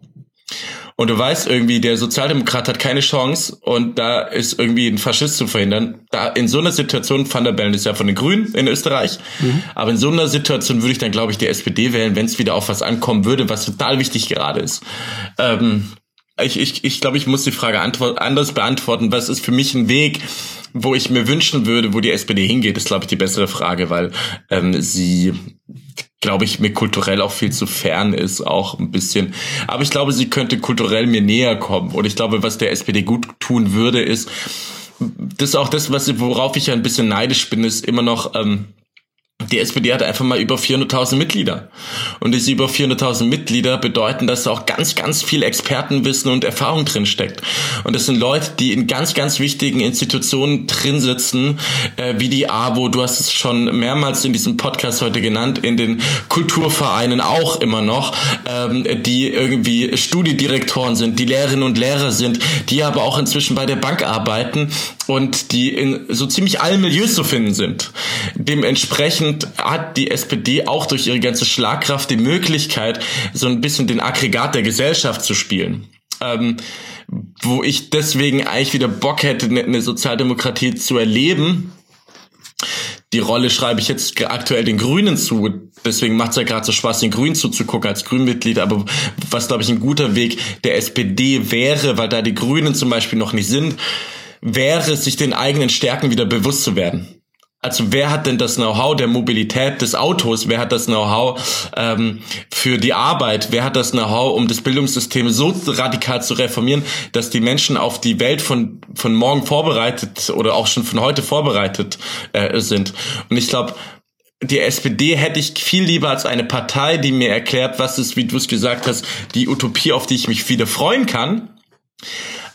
A: und du weißt irgendwie, der Sozialdemokrat hat keine Chance und da ist irgendwie ein Faschist zu verhindern. Da in so einer Situation, Van der Bellen ist ja von den Grünen in Österreich, mhm. aber in so einer Situation würde ich dann, glaube ich, die SPD wählen, wenn es wieder auf was ankommen würde, was total wichtig gerade ist. Ähm, ich, ich, ich glaube, ich muss die Frage anders beantworten. Was ist für mich ein Weg, wo ich mir wünschen würde, wo die SPD hingeht, ist, glaube ich, die bessere Frage, weil ähm, sie glaube ich, mir kulturell auch viel zu fern ist, auch ein bisschen. Aber ich glaube, sie könnte kulturell mir näher kommen. Und ich glaube, was der SPD gut tun würde, ist, das ist auch das, was, worauf ich ja ein bisschen neidisch bin, ist immer noch, ähm, die SPD hat einfach mal über 400.000 Mitglieder. Und diese über 400.000 Mitglieder bedeuten, dass da auch ganz, ganz viel Expertenwissen und Erfahrung drin steckt. Und das sind Leute, die in ganz, ganz wichtigen Institutionen drin sitzen, äh, wie die AWO, du hast es schon mehrmals in diesem Podcast heute genannt, in den Kulturvereinen auch immer noch, ähm, die irgendwie Studiedirektoren sind, die Lehrerinnen und Lehrer sind, die aber auch inzwischen bei der Bank arbeiten und die in so ziemlich allen Milieus zu finden sind. Dementsprechend hat die SPD auch durch ihre ganze Schlagkraft die Möglichkeit, so ein bisschen den Aggregat der Gesellschaft zu spielen. Ähm, wo ich deswegen eigentlich wieder Bock hätte, eine Sozialdemokratie zu erleben, die Rolle schreibe ich jetzt aktuell den Grünen zu. Deswegen macht es ja gerade so Spaß, den Grünen zuzugucken als Grünmitglied. Aber was, glaube ich, ein guter Weg der SPD wäre, weil da die Grünen zum Beispiel noch nicht sind, wäre, sich den eigenen Stärken wieder bewusst zu werden. Also wer hat denn das Know-how der Mobilität des Autos? Wer hat das Know-how ähm, für die Arbeit? Wer hat das Know-how, um das Bildungssystem so radikal zu reformieren, dass die Menschen auf die Welt von, von morgen vorbereitet oder auch schon von heute vorbereitet äh, sind? Und ich glaube, die SPD hätte ich viel lieber als eine Partei, die mir erklärt, was ist, wie du es gesagt hast, die Utopie, auf die ich mich wieder freuen kann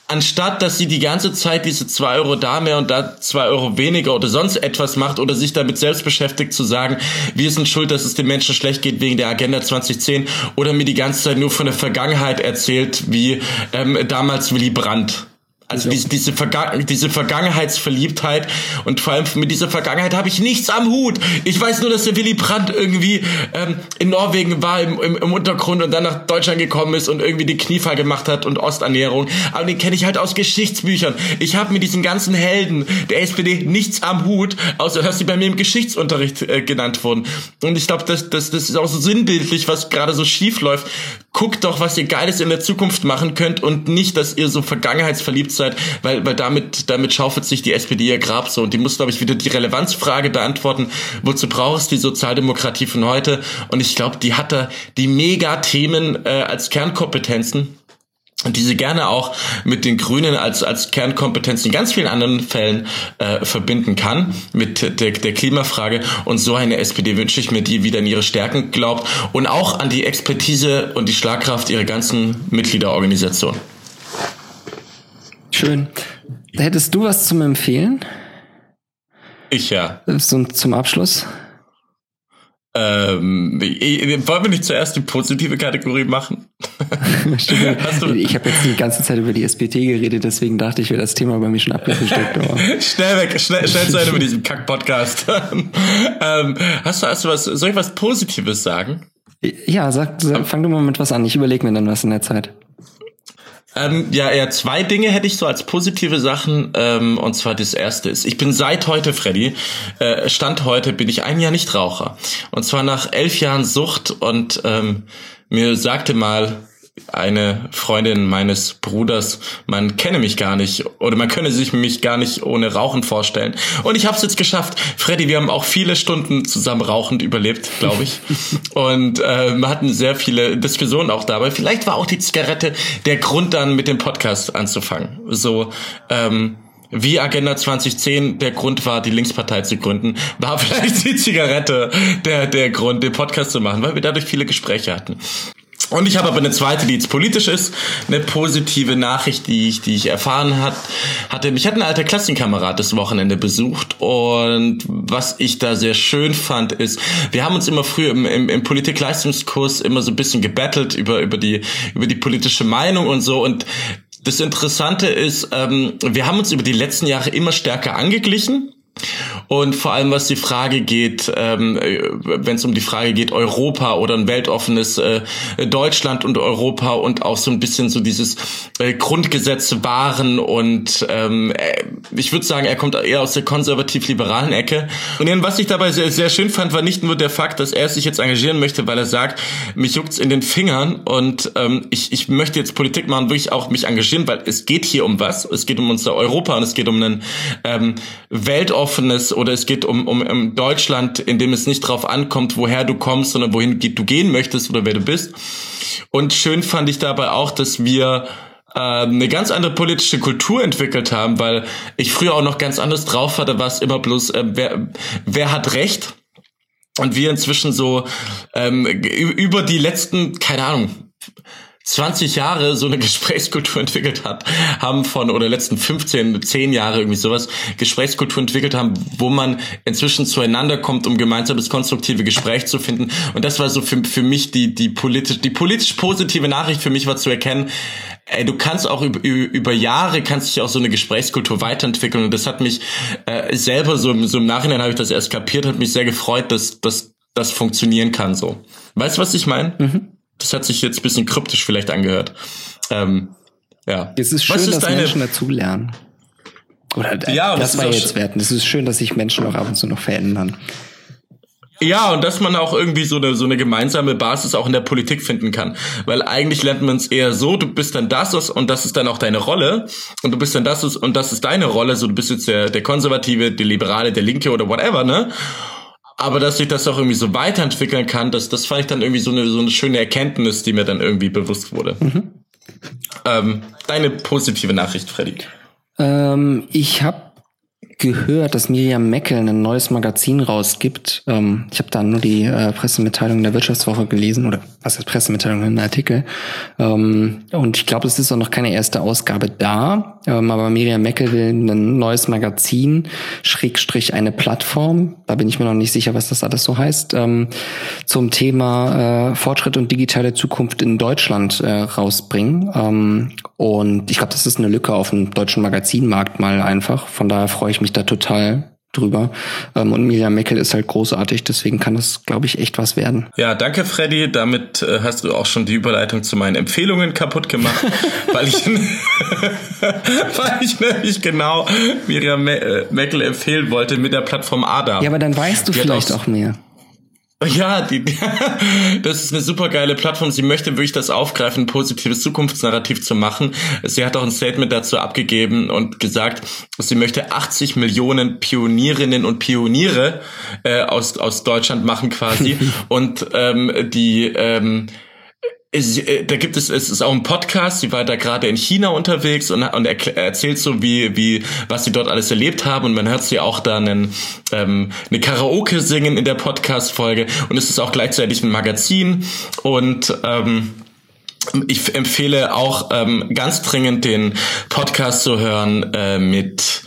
A: anstatt dass sie die ganze Zeit diese zwei Euro da mehr und da zwei Euro weniger oder sonst etwas macht oder sich damit selbst beschäftigt zu sagen, wir sind schuld, dass es den Menschen schlecht geht wegen der Agenda 2010 oder mir die ganze Zeit nur von der Vergangenheit erzählt, wie ähm, damals Willy Brandt. Also diese, diese, Verga diese Vergangenheitsverliebtheit und vor allem mit dieser Vergangenheit habe ich nichts am Hut. Ich weiß nur, dass der Willy Brandt irgendwie ähm, in Norwegen war im, im, im Untergrund und dann nach Deutschland gekommen ist und irgendwie den Kniefall gemacht hat und Osternährung. Aber den kenne ich halt aus Geschichtsbüchern. Ich habe mit diesen ganzen Helden der SPD nichts am Hut, außer dass sie bei mir im Geschichtsunterricht äh, genannt wurden. Und ich glaube, das, das, das ist auch so sinnbildlich, was gerade so schief läuft. Guckt doch, was ihr Geiles in der Zukunft machen könnt und nicht, dass ihr so vergangenheitsverliebt seid Zeit, weil, weil damit, damit schaufelt sich die SPD ihr Grab so und die muss, glaube ich, wieder die Relevanzfrage beantworten, wozu brauchst die Sozialdemokratie von heute? Und ich glaube, die hat da die Megathemen äh, als Kernkompetenzen und diese gerne auch mit den Grünen als als Kernkompetenz in ganz vielen anderen Fällen äh, verbinden kann mit der, der Klimafrage und so eine SPD wünsche ich mir, die wieder in ihre Stärken glaubt und auch an die Expertise und die Schlagkraft ihrer ganzen Mitgliederorganisation.
B: Schön. Hättest du was zum Empfehlen?
A: Ich ja.
B: So, zum Abschluss?
A: Ähm, wollen wir nicht zuerst die positive Kategorie machen?
B: ich habe jetzt die ganze Zeit über die SPT geredet, deswegen dachte ich, wäre das Thema bei mir schon abgefrühstückt.
A: schnell weg, schnell, schnell zu Ende mit diesem Kack-Podcast. ähm, hast, du, hast du was, soll ich was Positives sagen?
B: Ja, sag, sag, fang du mal mit was an. Ich überlege mir dann was in der Zeit.
A: Ähm, ja, eher zwei Dinge hätte ich so als positive Sachen. Ähm, und zwar das erste ist, ich bin seit heute, Freddy, äh, Stand heute bin ich ein Jahr nicht Raucher. Und zwar nach elf Jahren Sucht und ähm, mir sagte mal eine Freundin meines Bruders, man kenne mich gar nicht oder man könne sich mich gar nicht ohne Rauchen vorstellen. Und ich habe es jetzt geschafft. Freddy, wir haben auch viele Stunden zusammen rauchend überlebt, glaube ich. Und äh, wir hatten sehr viele Diskussionen auch dabei. Vielleicht war auch die Zigarette der Grund dann mit dem Podcast anzufangen. So, ähm, wie Agenda 2010 der Grund war, die Linkspartei zu gründen, war vielleicht die Zigarette der, der Grund, den Podcast zu machen, weil wir dadurch viele Gespräche hatten. Und ich habe aber eine zweite, die jetzt politisch ist, eine positive Nachricht, die ich, die ich erfahren hat, hatte. Mich hat ein alter Klassenkamerad das Wochenende besucht. Und was ich da sehr schön fand, ist, wir haben uns immer früher im, im, im Politikleistungskurs immer so ein bisschen gebettelt über über die über die politische Meinung und so. Und das Interessante ist, ähm, wir haben uns über die letzten Jahre immer stärker angeglichen und vor allem, was die Frage geht, ähm, wenn es um die Frage geht, Europa oder ein weltoffenes äh, Deutschland und Europa und auch so ein bisschen so dieses äh, Grundgesetz wahren und ähm, äh, ich würde sagen, er kommt eher aus der konservativ-liberalen Ecke. Und dann, was ich dabei sehr, sehr schön fand, war nicht nur der Fakt, dass er sich jetzt engagieren möchte, weil er sagt, mich juckt's in den Fingern und ähm, ich, ich möchte jetzt Politik machen, wirklich auch mich engagieren, weil es geht hier um was. Es geht um unser Europa und es geht um ein ähm, weltoffenes oder es geht um, um, um Deutschland, in dem es nicht drauf ankommt, woher du kommst, sondern wohin du gehen möchtest oder wer du bist. Und schön fand ich dabei auch, dass wir äh, eine ganz andere politische Kultur entwickelt haben, weil ich früher auch noch ganz anders drauf hatte, was immer bloß, äh, wer, wer hat Recht? Und wir inzwischen so ähm, über die letzten, keine Ahnung, 20 Jahre so eine Gesprächskultur entwickelt hat, haben von, oder letzten 15, 10 Jahre irgendwie sowas, Gesprächskultur entwickelt haben, wo man inzwischen zueinander kommt, um gemeinsames konstruktive Gespräch zu finden. Und das war so für, für mich die, die politisch, die politisch positive Nachricht für mich war zu erkennen, ey, du kannst auch über, über Jahre kannst sich auch so eine Gesprächskultur weiterentwickeln. Und das hat mich äh, selber so, so im Nachhinein habe ich das erst kapiert, hat mich sehr gefreut, dass, dass das funktionieren kann so. Weißt du, was ich meine? Mhm. Das hat sich jetzt ein bisschen kryptisch vielleicht angehört. Ähm, ja.
B: Es ist schön, ist dass deine... Menschen dazulernen. Oder ja, das, das war jetzt wert. Es ist schön, dass sich Menschen auch ab und zu noch verändern.
A: Ja, und dass man auch irgendwie so eine, so eine gemeinsame Basis auch in der Politik finden kann. Weil eigentlich lernt man es eher so, du bist dann das und das ist dann auch deine Rolle. Und du bist dann das und das ist deine Rolle. So, du bist jetzt der, der Konservative, der Liberale, der Linke oder whatever, ne? Aber dass sich das auch irgendwie so weiterentwickeln kann, das, das fand ich dann irgendwie so eine, so eine schöne Erkenntnis, die mir dann irgendwie bewusst wurde. Mhm. Ähm, deine positive Nachricht, Freddy.
B: Ähm, ich habe gehört, dass Miriam Meckel ein neues Magazin rausgibt. Ähm, ich habe da nur die äh, Pressemitteilung der Wirtschaftswoche gelesen oder was ist Pressemitteilung, ein Artikel. Ähm, und ich glaube, es ist auch noch keine erste Ausgabe da. Ähm, aber Miriam Meckel will ein neues Magazin, Schrägstrich eine Plattform. Da bin ich mir noch nicht sicher, was das alles so heißt. Ähm, zum Thema äh, Fortschritt und digitale Zukunft in Deutschland äh, rausbringen. Ähm, und ich glaube, das ist eine Lücke auf dem deutschen Magazinmarkt mal einfach. Von daher freue ich mich da total drüber. Ähm, und Miriam Meckel ist halt großartig, deswegen kann das, glaube ich, echt was werden.
A: Ja, danke, Freddy. Damit äh, hast du auch schon die Überleitung zu meinen Empfehlungen kaputt gemacht, weil ich, weil ich nämlich genau Miriam Me Meckel empfehlen wollte mit der Plattform ADA.
B: Ja, aber dann weißt du die vielleicht auch mehr.
A: Ja, die, das ist eine super geile Plattform. Sie möchte wirklich das aufgreifen, ein positives Zukunftsnarrativ zu machen. Sie hat auch ein Statement dazu abgegeben und gesagt, sie möchte 80 Millionen Pionierinnen und Pioniere äh, aus, aus Deutschland machen quasi. und ähm, die ähm, es, äh, da gibt es, es ist auch ein Podcast, sie war da gerade in China unterwegs und, und er, erzählt so, wie, wie, was sie dort alles erlebt haben. Und man hört sie auch da einen, ähm, eine Karaoke singen in der Podcast-Folge. Und es ist auch gleichzeitig ein Magazin. Und ähm, ich empfehle auch ähm, ganz dringend den Podcast zu hören äh, mit,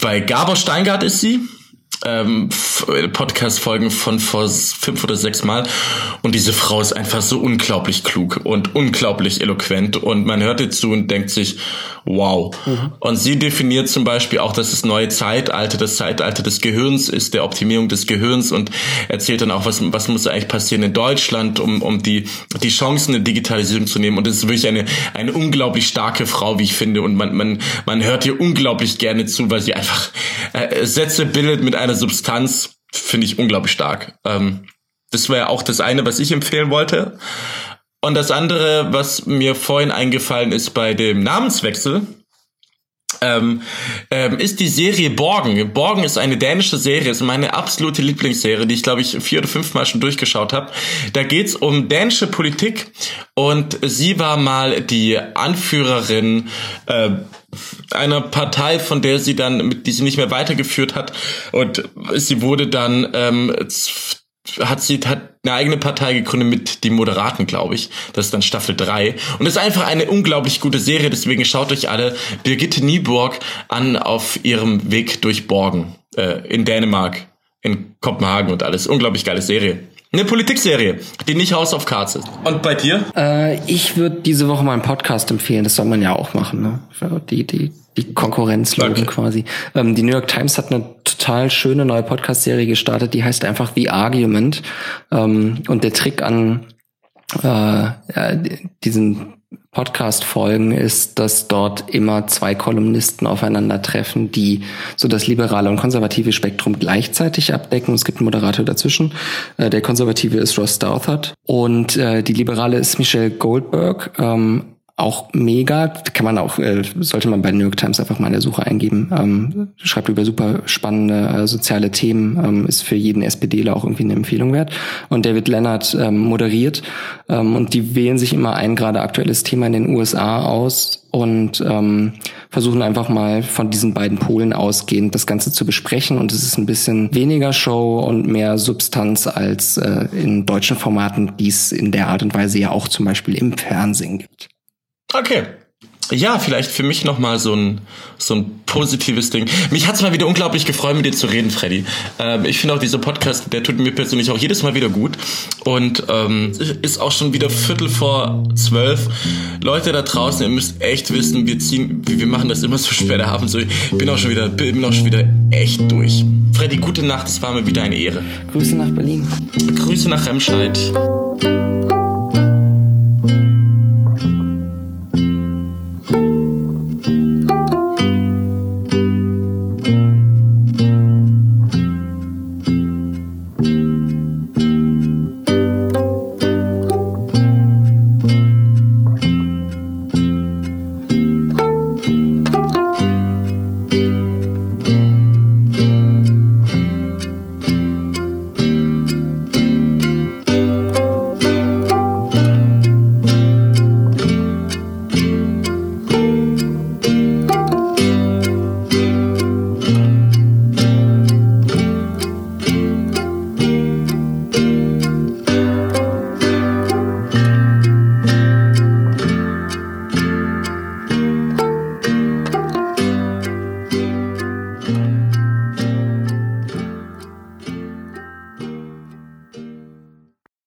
A: bei Gabor Steingart ist sie ähm, Podcast-Folgen von vor fünf oder sechs Mal. Und diese Frau ist einfach so unglaublich klug und unglaublich eloquent. Und man hört ihr zu und denkt sich, wow. Mhm. Und sie definiert zum Beispiel auch, dass das neue Zeitalter, das Zeitalter des Gehirns ist, der Optimierung des Gehirns und erzählt dann auch, was, was muss eigentlich passieren in Deutschland, um, um die, die Chancen der Digitalisierung zu nehmen. Und das ist wirklich eine, eine unglaublich starke Frau, wie ich finde. Und man, man, man hört ihr unglaublich gerne zu, weil sie einfach äh, Sätze bildet mit einer Substanz, finde ich unglaublich stark. Ähm, das wäre auch das eine, was ich empfehlen wollte. Und das andere, was mir vorhin eingefallen ist bei dem Namenswechsel, ähm, ähm, ist die Serie Borgen. Borgen ist eine dänische Serie, ist meine absolute Lieblingsserie, die ich glaube ich vier oder fünf Mal schon durchgeschaut habe. Da geht's um dänische Politik und sie war mal die Anführerin äh, einer Partei, von der sie dann, die sie nicht mehr weitergeführt hat und sie wurde dann ähm, hat sie hat eine eigene Partei gegründet mit die Moderaten, glaube ich. Das ist dann Staffel 3. Und es ist einfach eine unglaublich gute Serie, deswegen schaut euch alle Birgitte Nieborg an auf ihrem Weg durch Borgen äh, in Dänemark, in Kopenhagen und alles. Unglaublich geile Serie. Eine Politikserie, die nicht House of Cards ist. Und bei dir?
B: Äh, ich würde diese Woche mal einen Podcast empfehlen. Das soll man ja auch machen. Ne? Die, die, die Konkurrenz loben quasi. Ähm, die New York Times hat eine total schöne neue Podcast-Serie gestartet, die heißt einfach The Argument. Ähm, und der Trick an äh, ja, diesen Podcast-Folgen ist, dass dort immer zwei Kolumnisten aufeinandertreffen, die so das liberale und konservative Spektrum gleichzeitig abdecken. Es gibt einen Moderator dazwischen. Äh, der konservative ist Ross Douthert und äh, die liberale ist Michelle Goldberg. Ähm, auch mega. Kann man auch, äh, sollte man bei New York Times einfach mal in der Suche eingeben. Ähm, schreibt über super spannende äh, soziale Themen, ähm, ist für jeden SPDler auch irgendwie eine Empfehlung wert. Und David Leonard ähm, moderiert ähm, und die wählen sich immer ein gerade aktuelles Thema in den USA aus und ähm, versuchen einfach mal von diesen beiden Polen ausgehend das Ganze zu besprechen. Und es ist ein bisschen weniger Show und mehr Substanz als äh, in deutschen Formaten, die es in der Art und Weise ja auch zum Beispiel im Fernsehen gibt.
A: Okay. Ja, vielleicht für mich nochmal so ein, so ein positives Ding. Mich hat's mal wieder unglaublich gefreut, mit dir zu reden, Freddy. Ähm, ich finde auch dieser Podcast, der tut mir persönlich auch jedes Mal wieder gut. Und ähm, ist auch schon wieder Viertel vor zwölf. Leute da draußen, ihr müsst echt wissen, wir ziehen, wir machen das immer so spät abends. So, ich bin auch schon wieder, bin auch schon wieder echt durch. Freddy, gute Nacht, es war mir wieder eine Ehre.
B: Grüße nach Berlin.
A: Grüße nach Remscheid.